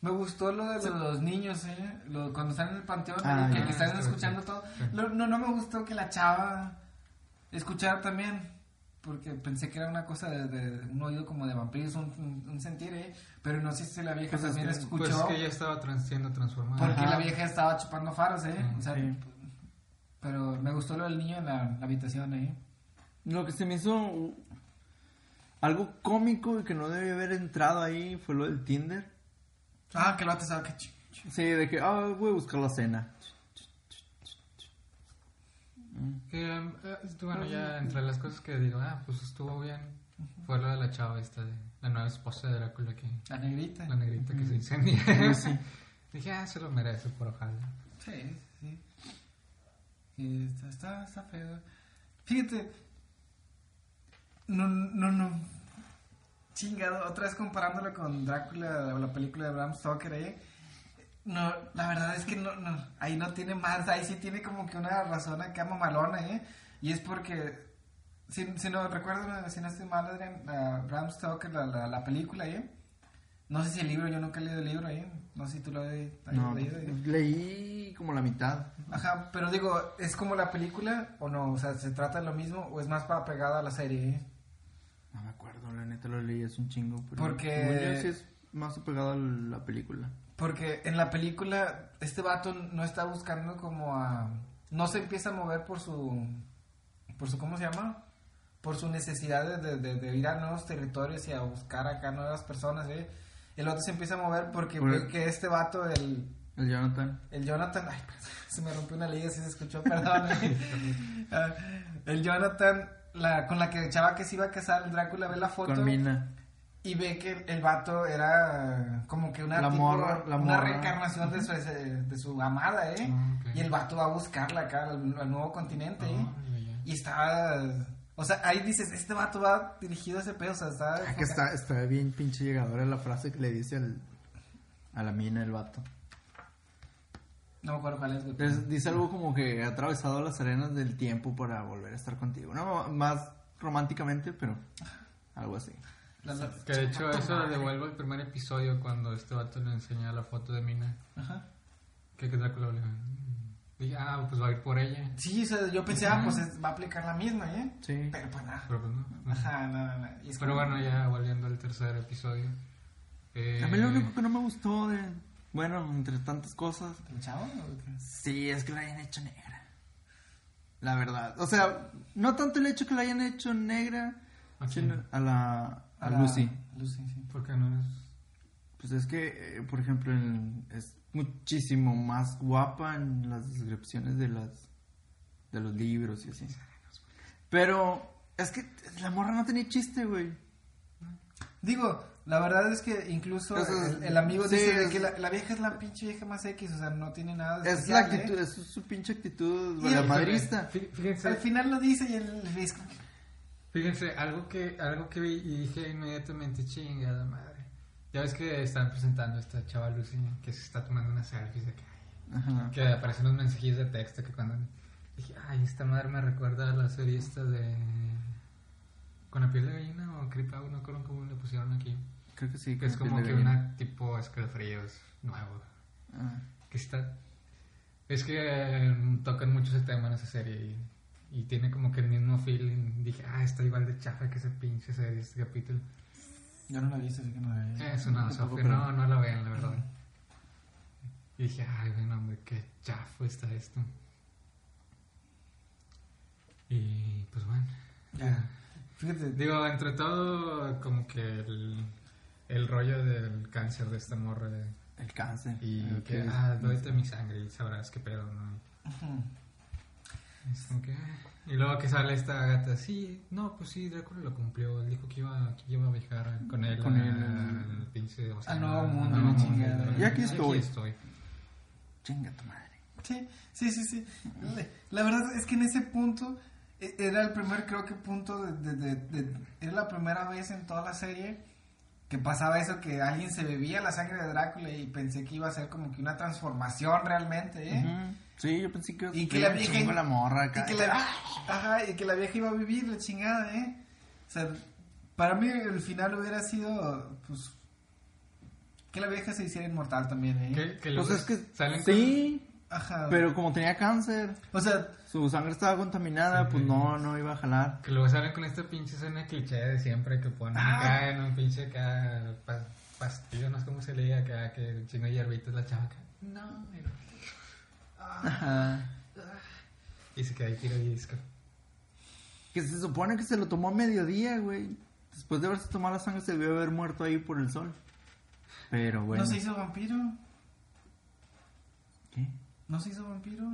Me gustó lo de los niños, ¿eh? Lo- cuando están en el panteón, Ah, que, ya. que están escuchando todo. Sí. Lo- no, no me gustó que la chava escuchara también, porque pensé que era una cosa de, de un oído como de vampiros, un, un- un sentir, ¿eh? Pero no sé si la vieja Pues es también que- escuchó, Pues es que ya estaba trans- siendo transformada. porque Ajá. la vieja estaba chupando faros, ¿eh? Mm, O sea, sí. Pero me gustó lo del niño en la, la habitación, ¿eh? Lo que se me hizo algo cómico y que no debe haber entrado ahí fue lo del Tinder. Ah, que lo te sabe que... Sí, de que, ah, voy a buscar la cena. Que, eh, bueno, ya entre las cosas que digo, ah, pues estuvo bien, fue lo de la chava esta, de la nueva esposa de Drácula, que, La negrita. la negrita que se incendia. Sí, sí. Dije, ah, se lo merece por ojalá. Sí, está, está, está feo. Fíjate. No, no, no. Chingado, otra vez comparándolo con Drácula, la, la película de Bram Stoker, ¿eh? No, la verdad es que no, no, ahí no tiene más, ahí sí tiene como que una razón acá mamalona, ¿eh? Y es porque, si, si no recuerdo, si no estoy mal, Adrián, uh, Bram Stoker, la, la, la película, ¿eh? No sé si el libro, yo nunca he leído el libro, ¿eh? No sé si tú lo has No, leído. ¿eh? leí como la mitad. Ajá, pero digo, ¿es como la película o no? O sea, ¿se trata de lo mismo o es más para pegada a la serie, eh? No me acuerdo, la neta lo leí, es un chingo. Pero Porque- yo sí es más apegado a la película. Porque en la película este vato no está buscando como a... No se empieza a mover por su... Por su ¿Cómo se llama? Por su necesidad de, de- de- de ir a nuevos territorios y a buscar acá nuevas personas, ¿eh? El otro se empieza a mover porque Por- ve que este vato, el, El Jonathan. el Jonathan... Ay, se me rompió una liga, si se escuchó, perdón. Ah, el Jonathan, la, con la que chava que se iba a casar, el Drácula ve la foto... Con Mina. Y ve que el, el vato era como que una, La tipo- morra, la una morra. reencarnación de su, de su amada, ¿eh? Ah. Y el vato va a buscarla acá al, al nuevo continente, ¿eh? Ah. Y está... O sea, ahí dices, este vato va dirigido a ese pedo, o sea, está... Ah, que está, está bien pinche llegadora la frase que le dice al, a la mina el vato. No me acuerdo cuál es, dice algo como que he atravesado las arenas del tiempo para volver a estar contigo. No, más románticamente, pero algo así. La- la- Que de hecho eso madre. devuelve el primer episodio cuando este vato le enseña la foto de Mina. Ajá. Que que Drácula le dije, ah, pues va a ir por ella. Sí, o sea, yo pensé, ah, pues es- va a aplicar la misma, ¿eh? Sí. Pero pues nada. Pero pues no. Ajá, nada, nada. Y es Pero como- bueno, ya volviendo al tercer episodio. Eh, A mí lo único que no me gustó de... Bueno, entre tantas cosas... Sí, es que la hayan hecho negra. La verdad. O sea, no tanto el hecho que la hayan hecho negra, ¿A quién? sino a la... A, la- Lucy. Lucy, sí. ¿Por qué no es? Pues es que, eh, por ejemplo, en- es muchísimo más guapa en las descripciones de las de los libros y así. Pero es que la morra no tenía chiste, güey. Digo, la verdad es que incluso es- el, el amigo sí, dice es- que la, la vieja es la pinche vieja más X, o sea, no tiene nada de Es la actitud, ¿eh? es su, su pinche actitud, Y la el- madrista. Fí- Fíjense, Al final lo dice y el que, fíjense, algo que, algo que vi y dije inmediatamente, chingada madre. Ya ves que están presentando a esta chava Lucy que se está tomando unas selfies de que, Ajá. que aparecen unos mensajillos de texto que cuando dije, ay, esta madre me recuerda a la serie esta de con la piel de gallina o Out, no recuerdo cómo le pusieron aquí. Creo que sí. Que es como que una tipo escalofríos nuevo. Ah. Que está. Es que eh, tocan mucho ese tema en esa serie y, y tiene como que el mismo feeling. Dije, ah, está igual de chafa que ese pinche serie, este capítulo. Yo no la he visto, así que no la he visto. Es una Tampoco, Sofía, no, no la vean, la verdad. Y dije, ay, bueno, hombre, qué chafo está esto. Y pues bueno. Ya. Fíjate, Digo, entre todo, como que el, el rollo del cáncer de esta morra. de- El cáncer. y El que, que- ah, dóyte mi sangre y sabrás qué pedo, ¿no? ujú. Es como que, ah. Y luego que sale esta gata, sí, no, pues sí, Drácula lo cumplió. Él dijo que iba, que iba a viajar con él, Con al pinche océano, nuevo mundo, al nuevo mundo, chingada. Y aquí estoy. estoy. Chinga tu madre. Sí, sí, sí, sí. La verdad es que en ese punto era el primer, creo que punto de, de- de- de- era la primera vez en toda la serie que pasaba eso que alguien se bebía la sangre de Drácula y pensé que iba a ser como que una transformación realmente, ¿eh? Ujú. Sí, yo pensé que Y que iba la vieja- chingo la morra Y acá. que, la, ajá, y que la vieja iba a vivir la chingada, ¿eh? O sea, para mí el final hubiera sido, pues, que la vieja se hiciera inmortal también, ¿eh? Que, que Pues es que salen sí, Ajá. pero como tenía cáncer, O sea, su sangre estaba contaminada, Sí. pues no, no iba a jalar. que luego salen con esta pinche escena cliché de siempre que ponen Ah. acá en un pinche acá pa- pastillo, no sé cómo se leía acá, que el chingo de hierbitas la chava acá. No, mira. Ah, Ajá. y se queda ahí tiro y disco. Que se supone que se lo tomó a mediodía, güey. Después de haberse tomado la sangre se debió haber muerto ahí por el sol. Pero bueno. ¿no se hizo vampiro? ¿No se hizo vampiro?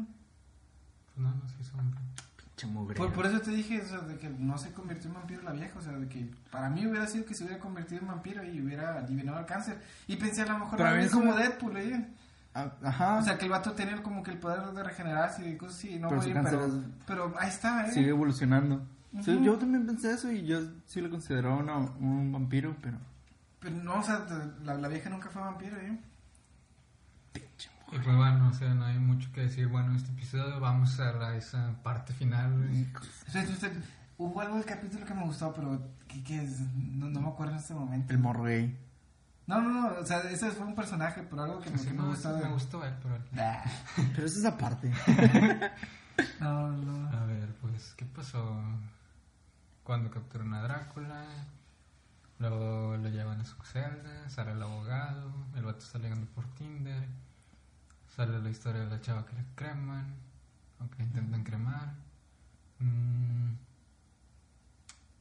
Pues no, no se hizo hombre. Pinche mugre. Por, por eso te dije, o sea, de que no se convirtió en vampiro la vieja, o sea, de que para mí hubiera sido que se hubiera convertido en vampiro y hubiera adivinado el cáncer. Y pensé a lo mejor Pero a mí como Deadpool, ¿eh? Ah, Ajá. O sea, que el vato tenía como que el poder de regenerarse y cosas así, no Pero morir, cáncer pero, es- pero ahí está, ¿eh? Sigue evolucionando. Sí, yo también pensé eso y yo sí lo consideraba una- un vampiro, pero... Pero no, o sea, la, la vieja nunca fue vampiro, ¿eh? Y pues bueno, o sea, no hay mucho que decir. Bueno, este episodio vamos a la, esa parte final. güey. Usted- usted- Hubo algo del capítulo que me gustó, pero ¿qué, qué es? No, no me acuerdo en este momento. El morro gay. No, no, no, o sea, ese fue un personaje, pero algo que, me- Sí, que me no, gustó. me gustó él, pero... Nah. Pero eso es aparte. No, no. A ver, pues, ¿qué pasó? Cuando capturan a Drácula, luego lo llevan a su celda, sale el abogado, el vato está ligando por Tinder, sale la historia de la chava que le creman, o que intentan cremar. Mm,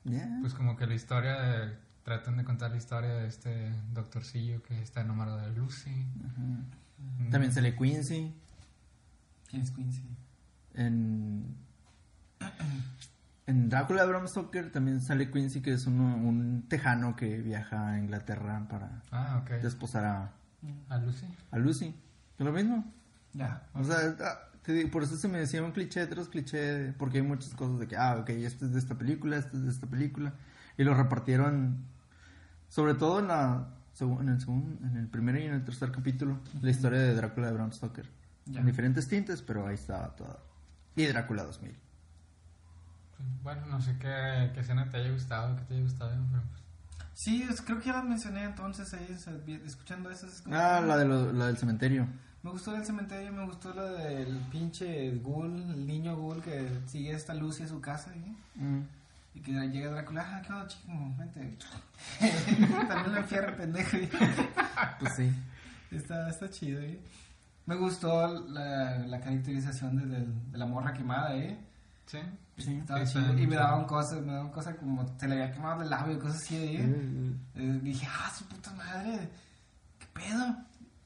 Ya. pues como que la historia de... Tratan de contar la historia de este doctorcillo que está enamorado de Lucy. Ujú. También sale Quincy. ¿Quién es Quincy? En, en Drácula de Bram Stoker también sale Quincy, que es uno- un tejano que viaja a Inglaterra para Ah, desposar a, ¿A Lucy? a Lucy. Es lo mismo. Ya. O sea, ah, te digo, por eso se me decía un cliché detrás cliché, porque hay muchas cosas de que, ah, ok, este es de esta película, este es de esta película. Y lo repartieron, sobre todo en, la, en, el, segun- en el primer y en el tercer capítulo, la historia de Drácula de Bram Stoker. Ya. En diferentes tintes, pero ahí estaba toda. Y Drácula 2000. Bueno, no sé qué, qué escena te haya gustado, que te haya gustado, pero pues... Sí, es- creo que ya las mencioné entonces ahí, escuchando eso. es como- Ah, la, de lo- la del cementerio. Me gustó del cementerio, me gustó lo del pinche ghoul, el niño ghoul que sigue esta Lucy a su casa ¿eh? Mm. y que llega Drácula, ah, qué onda, chico, vente. También lo enfierra el pendejo. ¿eh? Pues sí. Está, está chido, ¿eh? Me gustó la, la caracterización de, del- de la morra quemada, ¿eh? Sí. Sí. Estaba Sí, chido. Y me daban cosas, me daban cosas como se le había quemado el labio, cosas así, ¿eh? Mm. Eh, dije, ah, su puta madre, ¿qué pedo?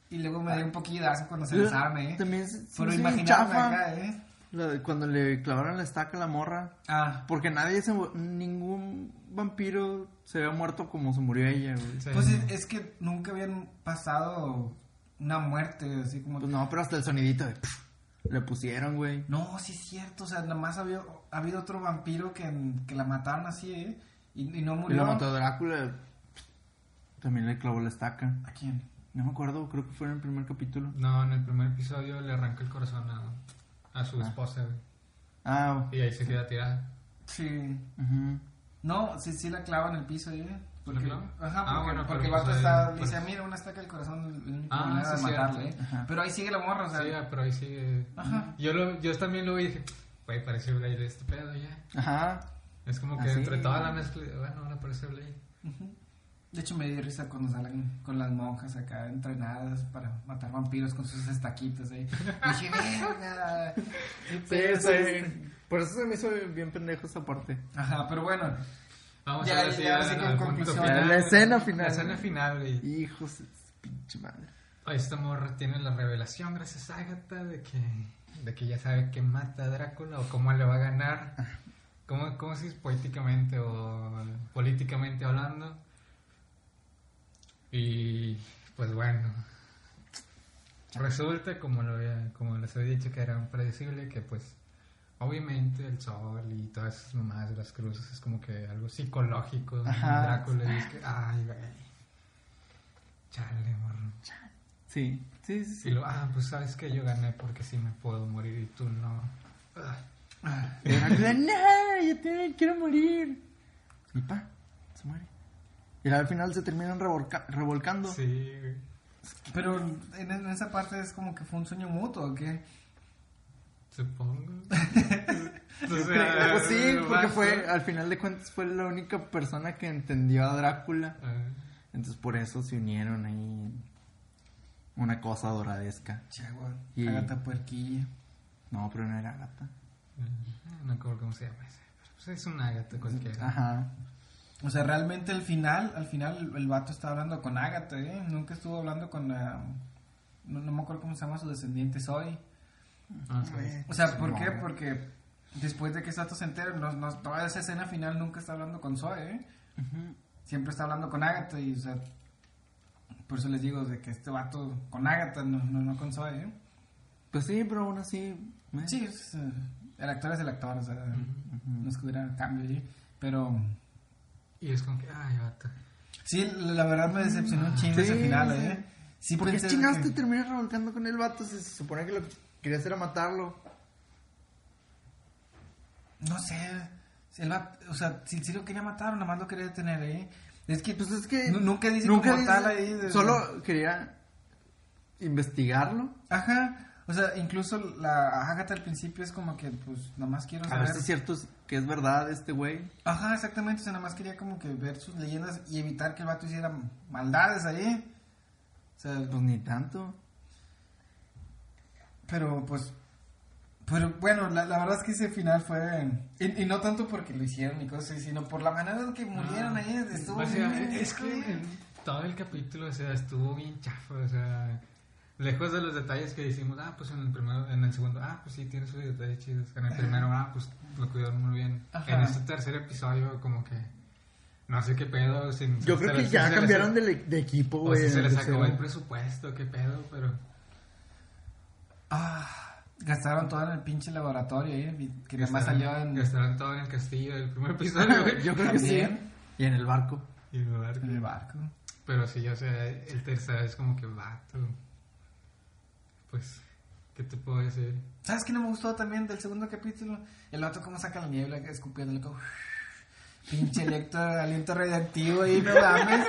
Y luego me dio un poquillo de asco cuando se desarme, ¿eh? También se- Pero chafa acá, ¿eh? la de cuando le clavaron la estaca a la morra. Ah, Porque nadie se ningún vampiro se había muerto como se murió ella, güey. Sí. pues es, es que nunca habían pasado una muerte, así como... Pues no, pero hasta el sonidito de pf, le pusieron, güey. No, sí es cierto, o sea, nada más había ha habido otro vampiro que, que la mataron así, ¿eh? Y, y no Y murió. lo mató Drácula. También le clavó la estaca. ¿A quién? No me acuerdo, creo que fue en el primer capítulo. No, en el primer episodio le arranca el corazón a, a su Ah. esposa, güey. Ah, Y ahí se queda tirada. Sí. ujú. No, sí, sí la clava en el piso, ¿eh? Porque? Ajá, Ah, porque, bueno, porque el vato pues está, pues- dice, mira, una estaca del corazón, Ah, sí, de matarle. ¿eh? Pero ahí sigue la morra, o sea, Sí, ah, pero ahí sigue. Ajá. Yo, lo, yo también lo vi y dije, güey, parece Blade de este pedo ya. Ajá. Es como Ah, que sí. entre toda la mezcla, bueno, ahora parece Blade. Ujú. De hecho, me dio risa cuando salen con las monjas acá entrenadas para matar vampiros con sus estaquitas ahí. Dije, verga. qué pedo es este". Por eso se me hizo bien pendejo esa parte. Ajá, pero bueno. Vamos Ya, a ver ya, si ya, sí, con al punto conclusión. final, La escena final. La escena final, güey. Hijos de pinche madre. Esta morra tiene la revelación gracias a Agatha de que, de que ya sabe que mata a Drácula o cómo le va a ganar. ¿Cómo, cómo si es poéticamente o políticamente hablando? Y pues bueno, resulta, como, lo había- como les he dicho, que era un predecible, que pues obviamente el sol y todas esas mamadas de las cruces es como que algo psicológico Ajá. Drácula. Y es que, ay, güey, chale, morro. Sí, sí, sí. sí. Y lo, ah, pues sabes que yo gané porque sí me puedo morir y tú no. Ah, Drácula, no, yo te quiero morir. Y pa, se muere. Y al final se terminan revolca- revolcando. sí, güey. Pero en, en esa parte es como que fue un sueño mutuo, ¿o qué? Supongo. Pues sí, porque fue, al final de cuentas fue la única persona que entendió a Drácula. Ah, Entonces por eso se unieron ahí una cosa doradesca. Chagua, Y- Agatha Puerquilla. No, pero no era gata. no me acuerdo cómo se llama ese. pero, Pues es una gata cualquiera. Ajá. O sea, realmente al final, al final el, vato estaba hablando con Agatha, ¿eh? Nunca estuvo hablando con... ah, no, no me acuerdo cómo se llama su descendiente, Zoe. Ah, sí. O sea, ¿por qué? Porque después de que Sato se entere, no, no- toda esa escena final nunca está hablando con Zoe, ¿eh? Siempre está hablando con Agatha y, o sea... Por eso les digo de que este vato con Agatha, no, no, no con Zoe, ¿eh? Pues sí, pero aún así. eh. Sí, es, eh, el actor es el actor, o sea... No es que hubiera cambio ahí, pero... Y es como que, ay, gata. Sí, la verdad me decepcionó un chingo Sí, ese final, sí. ¿eh? sí ¿Por qué chingados que- te terminas revolcando con el vato si se supone que lo que querías era matarlo? No sé. el vato- o sea, si, si lo quería matar o nada más lo quería detener ahí. Es que, Pues es que... nu- nunca dice nunca como dice- tal ahí. de- Solo quería investigarlo. Ajá. O sea, incluso la Agatha al principio es como que, pues, nada más quiero A saber. ver si es cierto que es verdad este güey. Ajá, exactamente. O sea, nada más quería como que ver sus leyendas y evitar que el vato hiciera maldades ahí. O sea, Pues ni tanto. pero pues. Pero bueno, la, la verdad es que ese final fue. Y, y no tanto porque lo hicieron y cosas así, sino por la manera en que murieron ahí. Estuvo O sea, bien- es que en todo el capítulo, o sea, estuvo bien chafa, o sea, lejos de los detalles que decimos, ah, pues en el primero, en el segundo, ah, pues sí, tiene sus detalles chidos, en el primero, ah, pues lo cuidaron muy bien. Ajá. En este tercer episodio, como que, no sé qué pedo, sin, Yo creo que ya cambiaron de, le- de equipo, O güey. si se les el acabó el presupuesto, qué pedo, pero... Ah, gastaron todo en el pinche laboratorio ahí. Que nada más gastaron- salió en. Gastaron todo en el castillo del primer episodio, güey. Yo creo que sí. Y en el barco. Y el barco. En el barco. Pero sí, o sea, el tercer es como que vato. Pues, ¿qué te puedo decir? ¿Sabes qué no me gustó también del segundo capítulo? El vato cómo saca la niebla escupiéndole como... Pinche electro, aliento radiactivo ahí, no mames.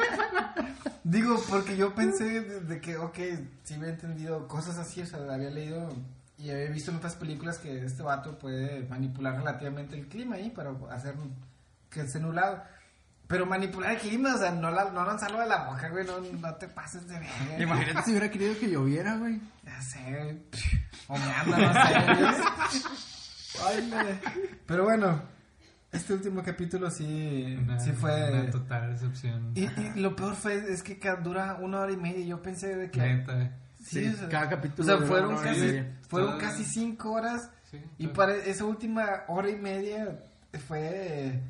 Digo, porque yo pensé de que, ok, sí había entendido cosas así, o sea, había leído y había visto en otras películas que este vato puede manipular relativamente el clima ahí para hacer que esté nublado. Pero manipular el clima, o sea, no, la, no lanzarlo de la boca, güey, no, no te pases de ver. Imagínate si hubiera querido que lloviera, güey. Ya sé, o me anda, no sé. Ay, me- Pero bueno, este último capítulo sí, Una, sí fue... Una total decepción. Y, y lo peor fue, es que dura una hora y media y yo pensé de que... Neta. Sí, Sí, o sea, cada capítulo O sea, fueron, casi, fueron casi cinco horas Sí, y para esa última hora y media fue...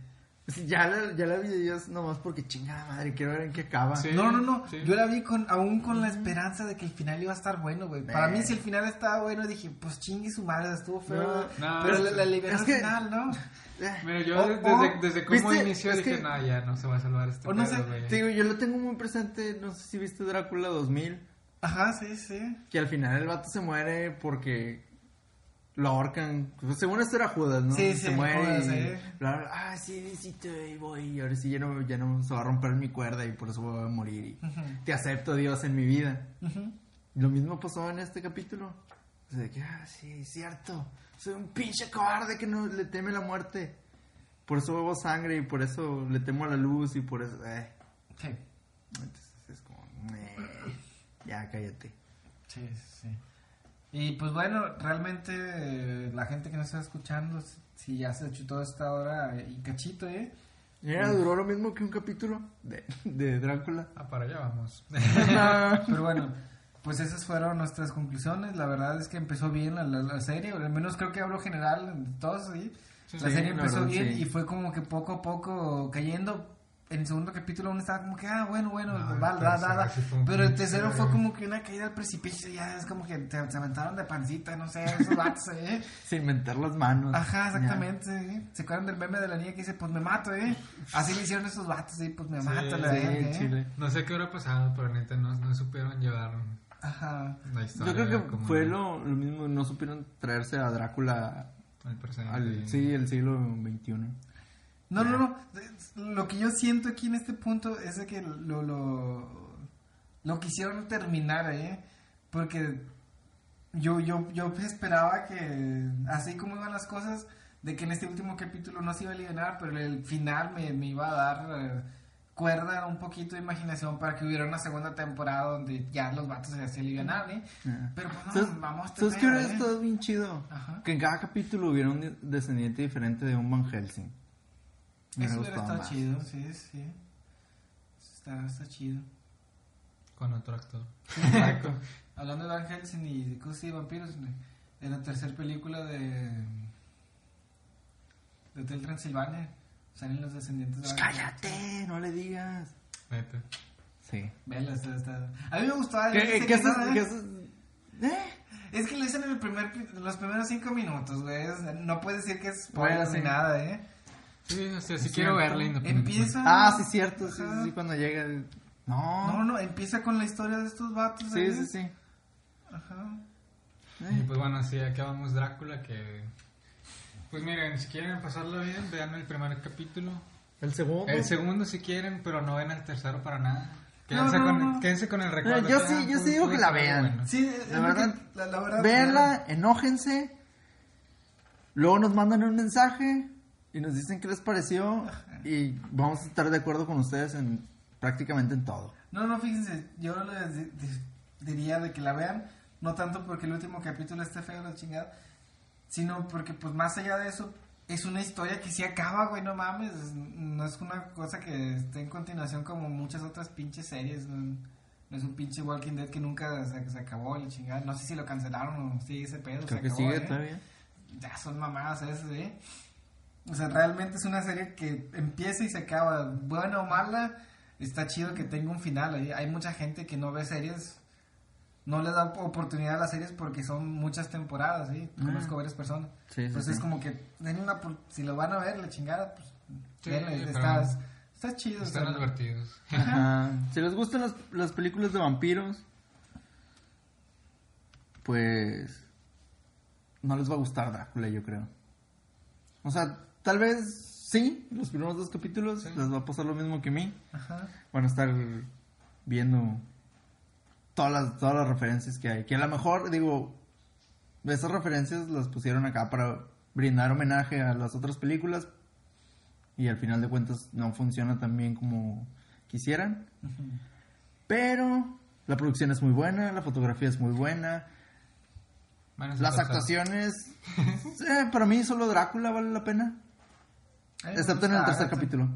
Ya la, ya la vi yo nomás porque chingada madre, quiero ver en qué acaba. Sí. No, no, no. sí. Yo la vi con, aún con la esperanza de que el final iba a estar bueno, güey. Para mí, si el final estaba bueno, dije, pues chingue su madre, estuvo feo. No, no, pero es la, la liberó es al que- final, ¿no? Eh, Mira, yo desde, cómo ¿viste? inició Es dije, que- no, ya no se va a salvar este o no pedo, sé, güey". te digo, yo lo tengo muy presente, no sé si viste Drácula 2000, Ajá, sí, sí. que al final el vato se muere porque lo ahorcan. Pues, según esto era Judas, ¿no? Sí, se sí, muere Judas, y sí. bla, bla, ah, sí, sí, te voy, y ahora sí ya no, ya no se va a romper mi cuerda y por eso voy a morir y Ujú, te acepto Dios en mi vida. ujú. Lo mismo pasó en este capítulo. O sea, que, ah, sí, cierto. Soy un pinche cobarde que no le teme la muerte. Por eso bebo sangre y por eso le temo a la luz y por eso. Eh. Sí, Entonces es como. eh, ya, cállate. sí, sí. Y pues bueno, realmente eh, la gente que nos está escuchando, si ya se chutó esta hora y cachito, ¿eh? Mira, duró lo mismo que un capítulo de, de Drácula. Ah, para allá vamos. Pero bueno, pues esas fueron nuestras conclusiones. La verdad es que empezó bien la, la- la serie, o al menos creo que hablo general de todos, ¿sí? La Sí, serie la empezó verdad, bien sí. y fue como que poco a poco cayendo. En el segundo capítulo uno estaba como que, ah, bueno, bueno, No, va, el da, da, Pero el tercero fue como que una caída al precipicio, ya es como que te, se aventaron de pancita, no sé, esos vatos, ¿eh? Sin meter las manos. Ajá, exactamente. ¿eh? ¿Se acuerdan del meme de la niña que dice, pues me mato, eh? Así le hicieron esos vatos, ¿eh? Pues me Sí, mato, la Sí, ¿eh? chile. No sé qué habrá pasado, pero neta no, no supieron llevar Ajá. la Yo historia. creo que como fue lo, lo mismo. No supieron traerse a Drácula al presente. al sí, el siglo XXI. No, no, no. Lo que yo siento aquí en este punto es de que lo, lo, lo quisieron terminar, ¿eh? Porque yo, yo, yo esperaba que, así como iban las cosas, de que en este último capítulo no se iba a aliviar, pero el final me, me iba a dar eh, cuerda, un poquito de imaginación para que hubiera una segunda temporada donde ya los vatos se se alivianan, ¿eh? Pero pues no, ¿Sabes, vamos a ¿sabes qué tener, hubiera ¿eh? estado bien chido? Ajá. Que en cada capítulo hubiera un de- descendiente diferente de un Van Helsing. Me Eso más. chido, sí, sí. Está, está chido. Con otro actor. Hablando de Van Helsing y de cosas y vampiros, en la tercera película de, de Hotel Transilvania salen los descendientes de Pues Van Helsing. cállate, no le digas. Neta. Sí. Vela, está, está- A mí me gustaba. ¿Qué, qué no, ¿eh? qué? ¿Eh? Es que lo dicen en el primer, los primeros cinco minutos, güey. o sea, no puedes decir que es Bueno, spoiler sí. ni nada, ¿eh? Sí, o sea, sí Es quiero verla independientemente. Empieza. Ah, sí, cierto. Sí, sí, sí, cuando llega. No. No, no, empieza con la historia de estos vatos. Sí, ahí. sí, sí. Ajá. Y pues bueno, así acabamos Drácula que... Pues miren, si quieren pasarlo bien, vean el primer capítulo. El segundo. El segundo si quieren, pero no ven el tercero para nada. Quédense, No, no, con, no. quédense con el recuerdo. yo que, sí- yo sí pues, digo pues, que la está vean. bueno. Sí, La verdad, que- la, la verdad. Véanla, enójense. Luego nos mandan un mensaje y nos dicen qué les pareció. Y vamos a estar de acuerdo con ustedes en prácticamente en todo. No, no, fíjense, yo les di- di- diría de que la vean, no tanto porque el último capítulo esté feo, la chingada, sino porque, pues, más allá de eso, es una historia que sí acaba, güey, no mames, es- no es una cosa que esté en continuación como muchas otras pinches series, no, no es un pinche Walking Dead que nunca se, se acabó, la chingada, no sé si lo cancelaron o sigue ese pedo, Creo se que acabó, sigue ¿eh? todavía. ya son mamadas esas, ¿eh? O sea, realmente es una serie que empieza y se acaba, buena o mala, está chido que tenga un final. Hay, hay mucha gente que no ve series, no les da oportunidad a las series porque son muchas temporadas, ¿sí? Conozco varias personas. Sí, sí, Entonces sí. es como que, una, por- si lo van a ver, la chingada, pues, Sí, denle, estás, está chido. Están o sea, advertidos. Ajá. Si les gustan las, las películas de vampiros, pues no les va a gustar Drácula, yo creo. O sea, tal vez sí, los primeros dos capítulos Sí. les va a pasar lo mismo que a mí. Ajá. Van a estar viendo todas las, todas las referencias que hay. Que a lo mejor, digo, esas referencias las pusieron acá para brindar homenaje a las otras películas. Y al final de cuentas no funciona tan bien como quisieran. Pero la producción es muy buena, la fotografía es muy buena. Las actuaciones, eh, para mí solo Drácula vale la pena. Excepto en el gusta tercer Agatha. capítulo.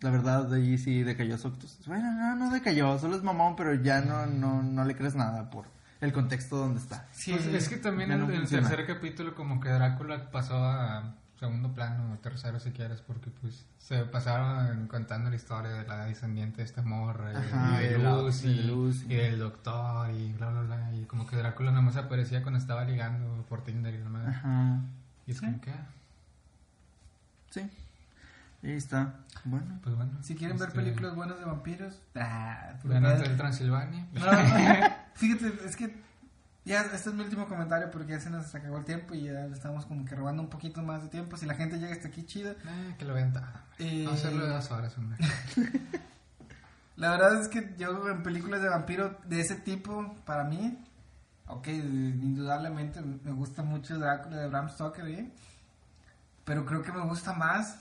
La verdad, de ahí sí decayó Soctus. Bueno, no, no decayó, solo es mamón, pero ya no, no, no le crees nada por el contexto donde está. Sí, Pues es que también en no el, funciona. tercer capítulo como que Drácula pasó a segundo plano o tercero si quieres porque pues se pasaron contando la historia de la descendiente de esta morra y- Ajá, y, de Lucy, de Lucy. y del doctor y bla bla bla y como que Drácula nada más aparecía cuando estaba ligando por Tinder y la madre Ajá. y es como que ah, Sí. Ahí está. Bueno. pues bueno Si quieren ver este, películas buenas de vampiros, ah, vean Hotel Transilvania No, no, fíjate, es que ya este es mi último comentario porque ya se nos acabó el tiempo y ya estamos como que robando un poquito más de tiempo. Si la gente llega hasta aquí, chido. Eh, que lo vean Eh, no hacerlo de dos horas hombre La verdad es que yo en películas de vampiro de ese tipo, para mí, ok, indudablemente me gusta mucho Drácula de Bram Stoker, ¿eh? Pero creo que me gusta más,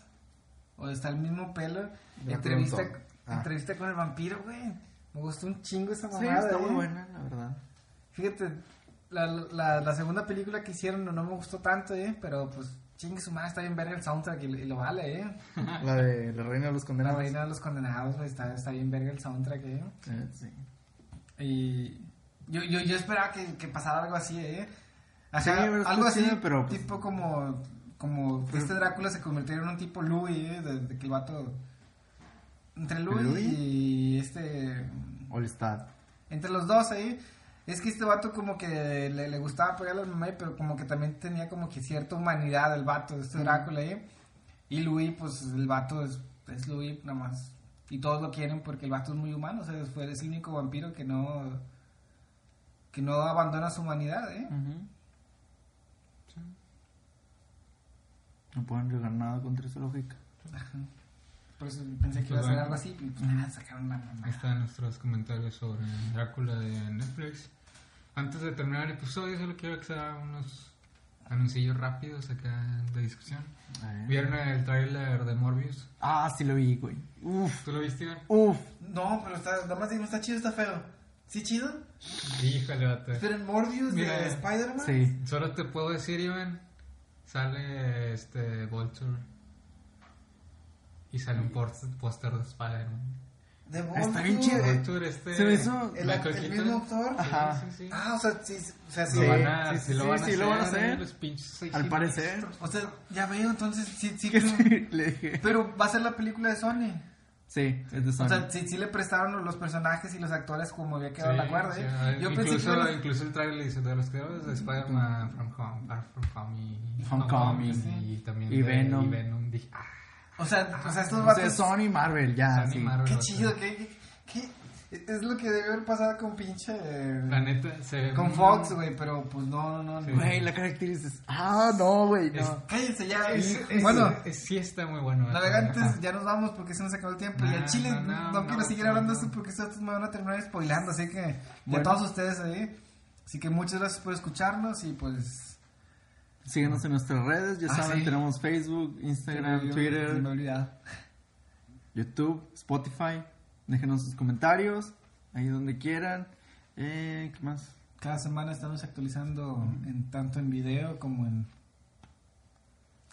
o está el mismo pelo, De entrevista. Ah. entrevista con el vampiro, güey. Me gustó un chingo esa Sí, mamada, está ¿eh? muy buena, la verdad. Fíjate, la, la, la segunda película que hicieron no, no me gustó tanto, ¿eh? Pero pues chingue su madre, está bien ver el soundtrack y, y lo vale, ¿eh? La de La Reina de los La Condenados. reina de los condenados, güey, está, está bien verga el soundtrack, ¿eh? Eh, sí. Y yo, yo, yo esperaba que, que pasara algo así, ¿eh? Sí, algo está así, pero, pues- tipo como, como este Drácula se convirtiera en un tipo Louis, ¿eh? De, de que el vato... Entre Louis, Louis? y este... All Star. Entre los dos ahí, es que este vato como que le, le gustaba apoyar a la mamá, pero como que también tenía como que cierta humanidad el vato, este Drácula ahí. Y Louis, pues el vato es, es Louis nada más. Y todos lo quieren porque el vato es muy humano, o sea, fue, es el único vampiro que no que no abandona su humanidad, ¿eh? No pueden regar nada contra esa lógica. Por eso pensé que iba a ser algo así, y pues nada, sacaron una mamá. Ahí están nuestros comentarios sobre Drácula de Netflix. Antes de terminar el episodio, solo quiero que se hagan unos anuncios rápidos acá de discusión. ¿Vieron el tráiler de Morbius? Ah, sí lo vi, güey. Uf, ¿Tú lo viste, Iván? uf. No, pero está, nada más digo, está chido, está feo. ¿Sí chido? Híjole, vato. Pero en Morbius Mira, de Spider-Man. Sí. Solo te puedo decir, Iván, sale este Vulture. Y sale un póster de Spider-Man. De Está bien Vulture. chido. Vulture, este... Se me hizo- ¿El, mismo actor? Ajá. Sí, sí, sí. Ah, o sea, sí, o sea, sí. Lo Sí, van a, sí, lo van hacer, lo van a hacer. Los pinches seis Al parecer. O sea, ya veo, entonces sí, sí. ¿Qué creo- sí? Le dije. Pero va a ser la película de Sony. Sí, es de O Sony. sea, sí, sí le prestaron los personajes y los actores como había quedado Sí, la guarda. sí, ¿eh? ah, Yo pensé que incluso, incluso el trailer dice de los creadores de Spider-Man From Home, Far From Home y Homecoming, y, también y de- Venom. y Venom. Dije, ah, O sea, o sea, estos o sea, vatos... Sony y Marvel, ya. Sony sí. Marvel. Qué chido, qué, qué, qué- Es es lo que debe haber pasado con pinche. La neta, se ve Con muy- Fox, güey, pero pues no, no, no. Sí. Güey, la característica. Ah, no, güey, no. Es- Cállense ya. Es- es- bueno, es- sí está muy bueno. ¿eh? navegantes, Ajá. ya nos vamos porque se nos acabó el tiempo. y al chile no, no, no, quiero no, seguir no, hablando de no. esto porque estos me van a terminar spoilando. Así que, de Bueno. todos ustedes ahí. Así que muchas gracias por escucharnos y pues. Síguenos en nuestras redes, ya Ah, saben, sí. tenemos Facebook, Instagram, Twitter. YouTube, Spotify. Déjenos sus comentarios, ahí donde quieran. Eh, ¿Qué más? Cada semana estamos actualizando en tanto en video como en.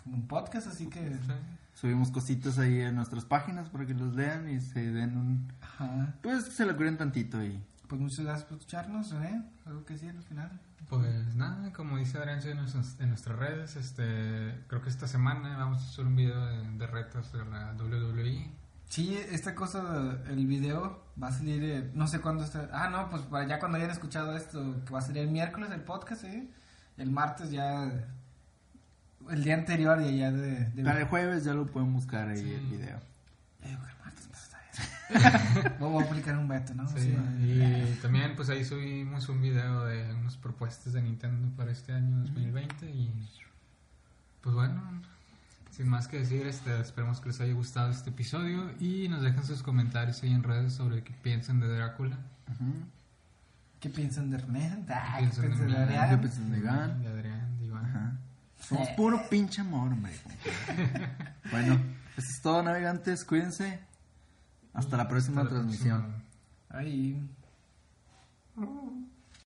como en podcast, así que. Sí. Subimos cositas ahí en nuestras páginas para que los lean y se den un... Ajá. Pues se lo curen tantito ahí. Pues muchas gracias por escucharnos, René. ¿Algo que decir al final? Pues nada, como dice Adrián en nuestras, en nuestras redes, este, creo que esta semana vamos a hacer un video de, de retos de la WWE. Sí, esta cosa, el video va a salir, eh, no sé cuándo está. Ah, no, pues para ya cuando hayan escuchado esto, que va a salir el miércoles el podcast, ¿eh? El martes ya. El día anterior y ya de. de Para el jueves ya lo pueden buscar ahí Sí. el video. Eh, el martes, está bien. Voy a aplicar un veto, ¿no? Sí, Sí. y también pues ahí subimos un video de unas propuestas de Nintendo para este año 2020 y pues bueno, sin más que decir, este, esperemos que les haya gustado este episodio y nos dejen sus comentarios ahí en redes sobre qué piensan de Drácula. ¿Qué piensan de? Ah, ¿Qué piensan de piensan de René? Adrián? ¿Qué piensan de Gan? De Adrián, de Iván. Ajá. Somos puro pinche amor, hombre. bueno, eso es todo, navegantes. Cuídense. Hasta la próxima Hasta la transmisión. próxima. Ahí.